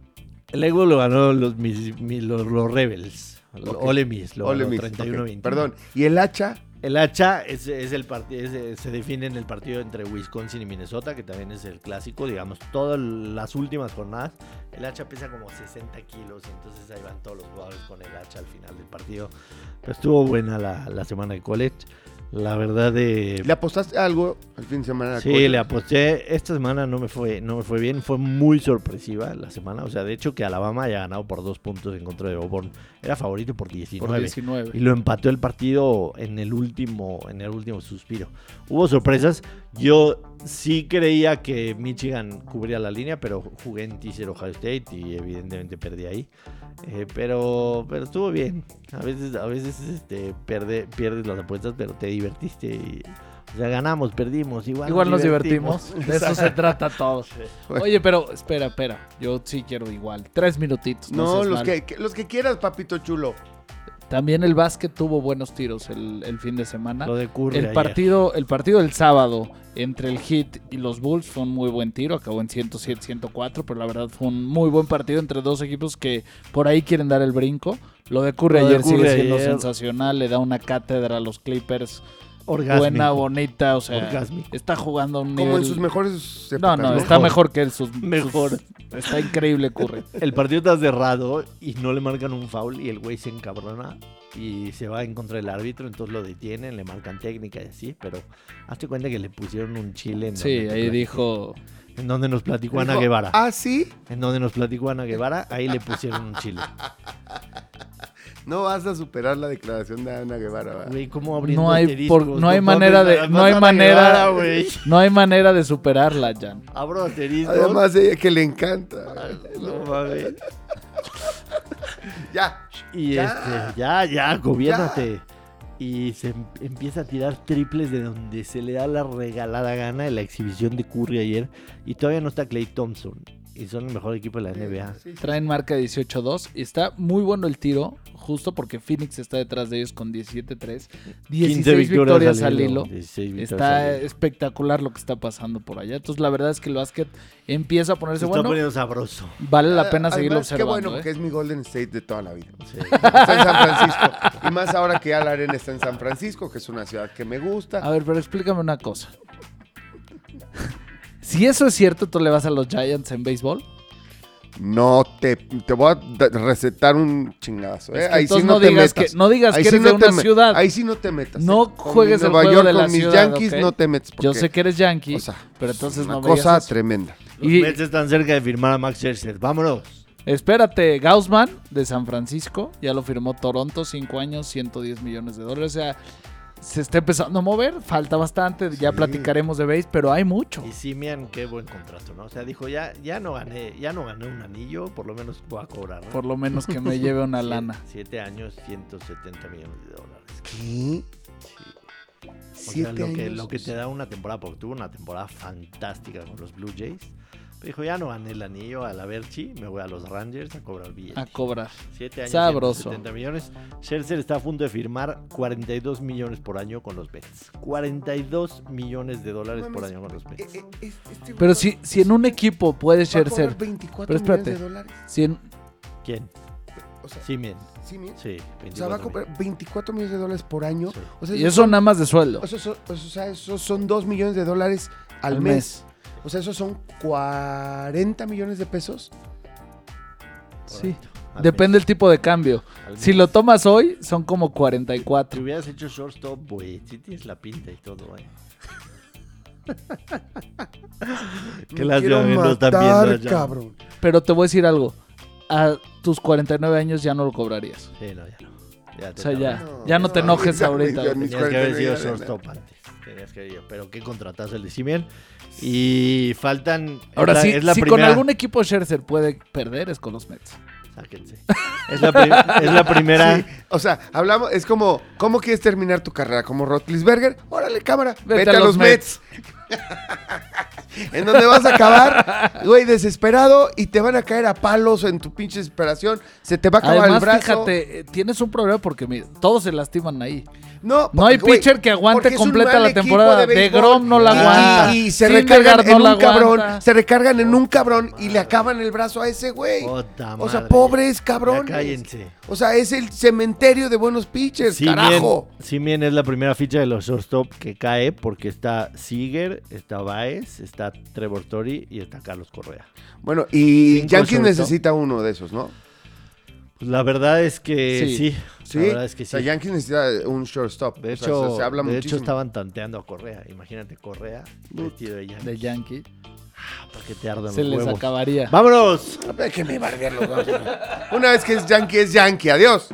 El Egg Bowl lo ganó los, mis- mi- los, los Rebels. Los Ok. Ole Miss, lo Ole ganó Miss, 31-21. ok. Perdón. ¿Y el hacha? El hacha es, es el partido, se define en el partido entre Wisconsin y Minnesota, que también es el clásico, digamos, todas las últimas jornadas. El hacha pesa como 60 kilos, entonces ahí van todos los jugadores con el hacha al final del partido. Pero estuvo buena la semana de college. La verdad de... ¿Le apostaste algo el fin de semana? Sí, le aposté. Esta semana no me fue, no me fue bien. Fue muy sorpresiva la semana. O sea, de hecho que Alabama haya ganado por dos puntos en contra de Auburn. Era favorito por 19. Por 19. Y lo empató el partido en el último, en el último suspiro. Hubo sorpresas. Yo sí creía que Michigan cubría la línea, pero jugué en teaser Ohio State y evidentemente perdí ahí. Eh, pero, pero estuvo bien. A veces, a veces este, pierde, pierdes las apuestas, pero te divertiste. y- o sea, ganamos, perdimos. Igual, Igual nos divertimos. De eso se trata todo. Oye, pero espera, espera. Yo sí quiero igual. Tres minutitos. No, los mal. que- los que quieras, papito chulo. También el básquet tuvo buenos tiros el, el fin de semana. Lo de Curry El ayer. partido, el partido del sábado entre el Heat y los Bulls fue un muy buen tiro, acabó en 107-104, pero la verdad fue un muy buen partido entre dos equipos que por ahí quieren dar el brinco. Lo de Curry Lo de ayer sigue siendo ayer. sensacional, le da una cátedra a los Clippers, Orgásmico. buena, bonita, o sea, Orgásmico. está jugando a un nivel... Como en sus mejores No, épocas, no, ¿no? está mejor que en sus... Mejor. está increíble Curry. El partido está cerrado y no le marcan un foul y el güey se encabrona y se va en contra del árbitro, entonces lo detienen, le marcan técnica y así, pero hazte cuenta que le pusieron un chile en Sí, ahí platico- dijo... en donde nos platicó Ana Guevara. Ah, sí. En donde nos platicó Ana Guevara, ahí le pusieron un chile. No vas a superar la declaración de Ana Guevara. Güey, ¿cómo abriendo No hay, asteriscos? por- no hay mames, manera de, no hay Ana manera, Guevara, no hay manera de superarla, Jan. Abro asteriscos. Además, ella que le encanta. No mames. Ya. Y Ya. este, ya, ya, gobiérnate. Y se em- empieza a tirar triples de donde se le da la regalada gana en la exhibición de Curry ayer. Y todavía no está Clay Thompson. Y son el mejor equipo de la NBA. Sí, sí. Traen marca 18-2 y está muy bueno el tiro, justo porque Phoenix está detrás de ellos con 17-3. 16 victorias al hilo. 16 victorias Está espectacular lo que está pasando por allá. Entonces la verdad es que el básquet empieza a Se ponerse está bueno. poniendo sabroso. Vale la pena Además, seguirlo Qué observando. bueno, ¿eh? porque es mi Golden State de toda la vida. Sí. Está en San Francisco. Y más ahora que ya la arena está en San Francisco, que es una ciudad que me gusta. A ver, pero explícame una cosa. Si eso es cierto, ¿tú le vas a los Giants en béisbol? No te, te voy a recetar un chingazo. ¿eh? Es que ahí sí no, no te digas metas. que- no digas Ahí que sí eres de te una me- ciudad. Ahí sí no te metas. No ¿eh? Con juegues el Nueva juego York, de la con mis ciudad, Yankees ¿ok? no te metes. Yo porque, sé que eres yankee, o sea, pero entonces una no cosa eso. tremenda. Los Y- Mets están cerca de firmar a Max Scherzer. Vámonos. Espérate, Gaussman de San Francisco, ya lo firmó Toronto, 5 años, 110 millones de dólares. O sea, se está empezando a mover, falta bastante, ya platicaremos de base, pero hay mucho. Y Simian, qué buen contrato, ¿no? O sea, dijo, ya, ya no gané, ya no gané un anillo, por lo menos voy a cobrar. ¿no? Por lo menos que me lleve una lana. Siete años, 170 millones de dólares. ¿Qué? Sí. O sea, lo que, años. lo que te da una temporada, porque tuvo una temporada fantástica con los Blue Jays. Pero dijo, ya no gané el anillo a la Berchi, me voy a los Rangers a cobrar billete. A cobrar. Siete años, Sabroso. 170 millones. Scherzer está a punto de firmar 42 millones por año con los Mets. 42 millones de dólares por año con los Eh, Mets. eh, es- este Pero güey si, si en un equipo puede va a cobrar Scherzer, 24 Pero espérate. millones de dólares. si en- ¿Quién? O sea, sí, mira. Sí, O sea, va a 24 cobrar 24 millones de dólares por año. Sí. O sea, y eso son- nada más de sueldo. o sea, eso- o sea, esos son 2 millones de dólares al, mes. O sea, esos son 40 millones de pesos. Sí. Al Depende del tipo de cambio. mes, al Si mes. lo tomas hoy, son como Te 44. hubieras hecho shortstop, güey. Sí tienes la pinta y todo, güey. Que no están viendo allá. cabrón. Pero te voy a decir algo. A tus 49 años ya no lo cobrarías. Sí, no, ya no. Ya O sea, ya. tardaste. Ya no te enojes ahorita. Tenías que haber 49 sido shortstop antes. Tenías que haber ido. Pero qué contratazo el de. Y faltan. Ahora es la- sí, es la si con algún equipo Scherzer puede perder, es con los Mets. Sáquense. Es la, prim- es la primera. Sí, o sea, hablamos, es como, ¿cómo quieres terminar tu carrera? ¿Como Rotlisberger? Órale, cámara, vete, a los Mets. en donde vas a acabar, güey, desesperado y te van a caer a palos en tu pinche desesperación. Se te va a acabar Además, el brazo. fíjate, eh, tienes un problema porque mira, todos se lastiman ahí. No, No hay güey, pitcher que aguante completa la temporada. de De. Grom no la aguanta. Y se recargan en no un cabrón, se recargan en un cabrón y le acaban el brazo a ese güey. O sea, madre. pobres Ya cabrones. cállense. O sea, es el cementerio de buenos pitchers, Simien, carajo. Simien es la primera ficha de los shortstop que cae porque está Seager, está Baez, está Trevor Story y está Carlos Correa. Bueno, y Cinco Yankees necesita uno de esos, ¿no? Pues la verdad es que Sí. sí. Sí. La verdad es que O sea, sí. Yankees necesita un shortstop. De O sea, hecho, se, se habla de hecho estaban tanteando a Correa. Imagínate Correa vestido de Yankee. De Yankee. Para que te ardan Se los les huevos. acabaría. ¡Vámonos! Los dos. Una vez que es Yankee, es Yankee. Adiós.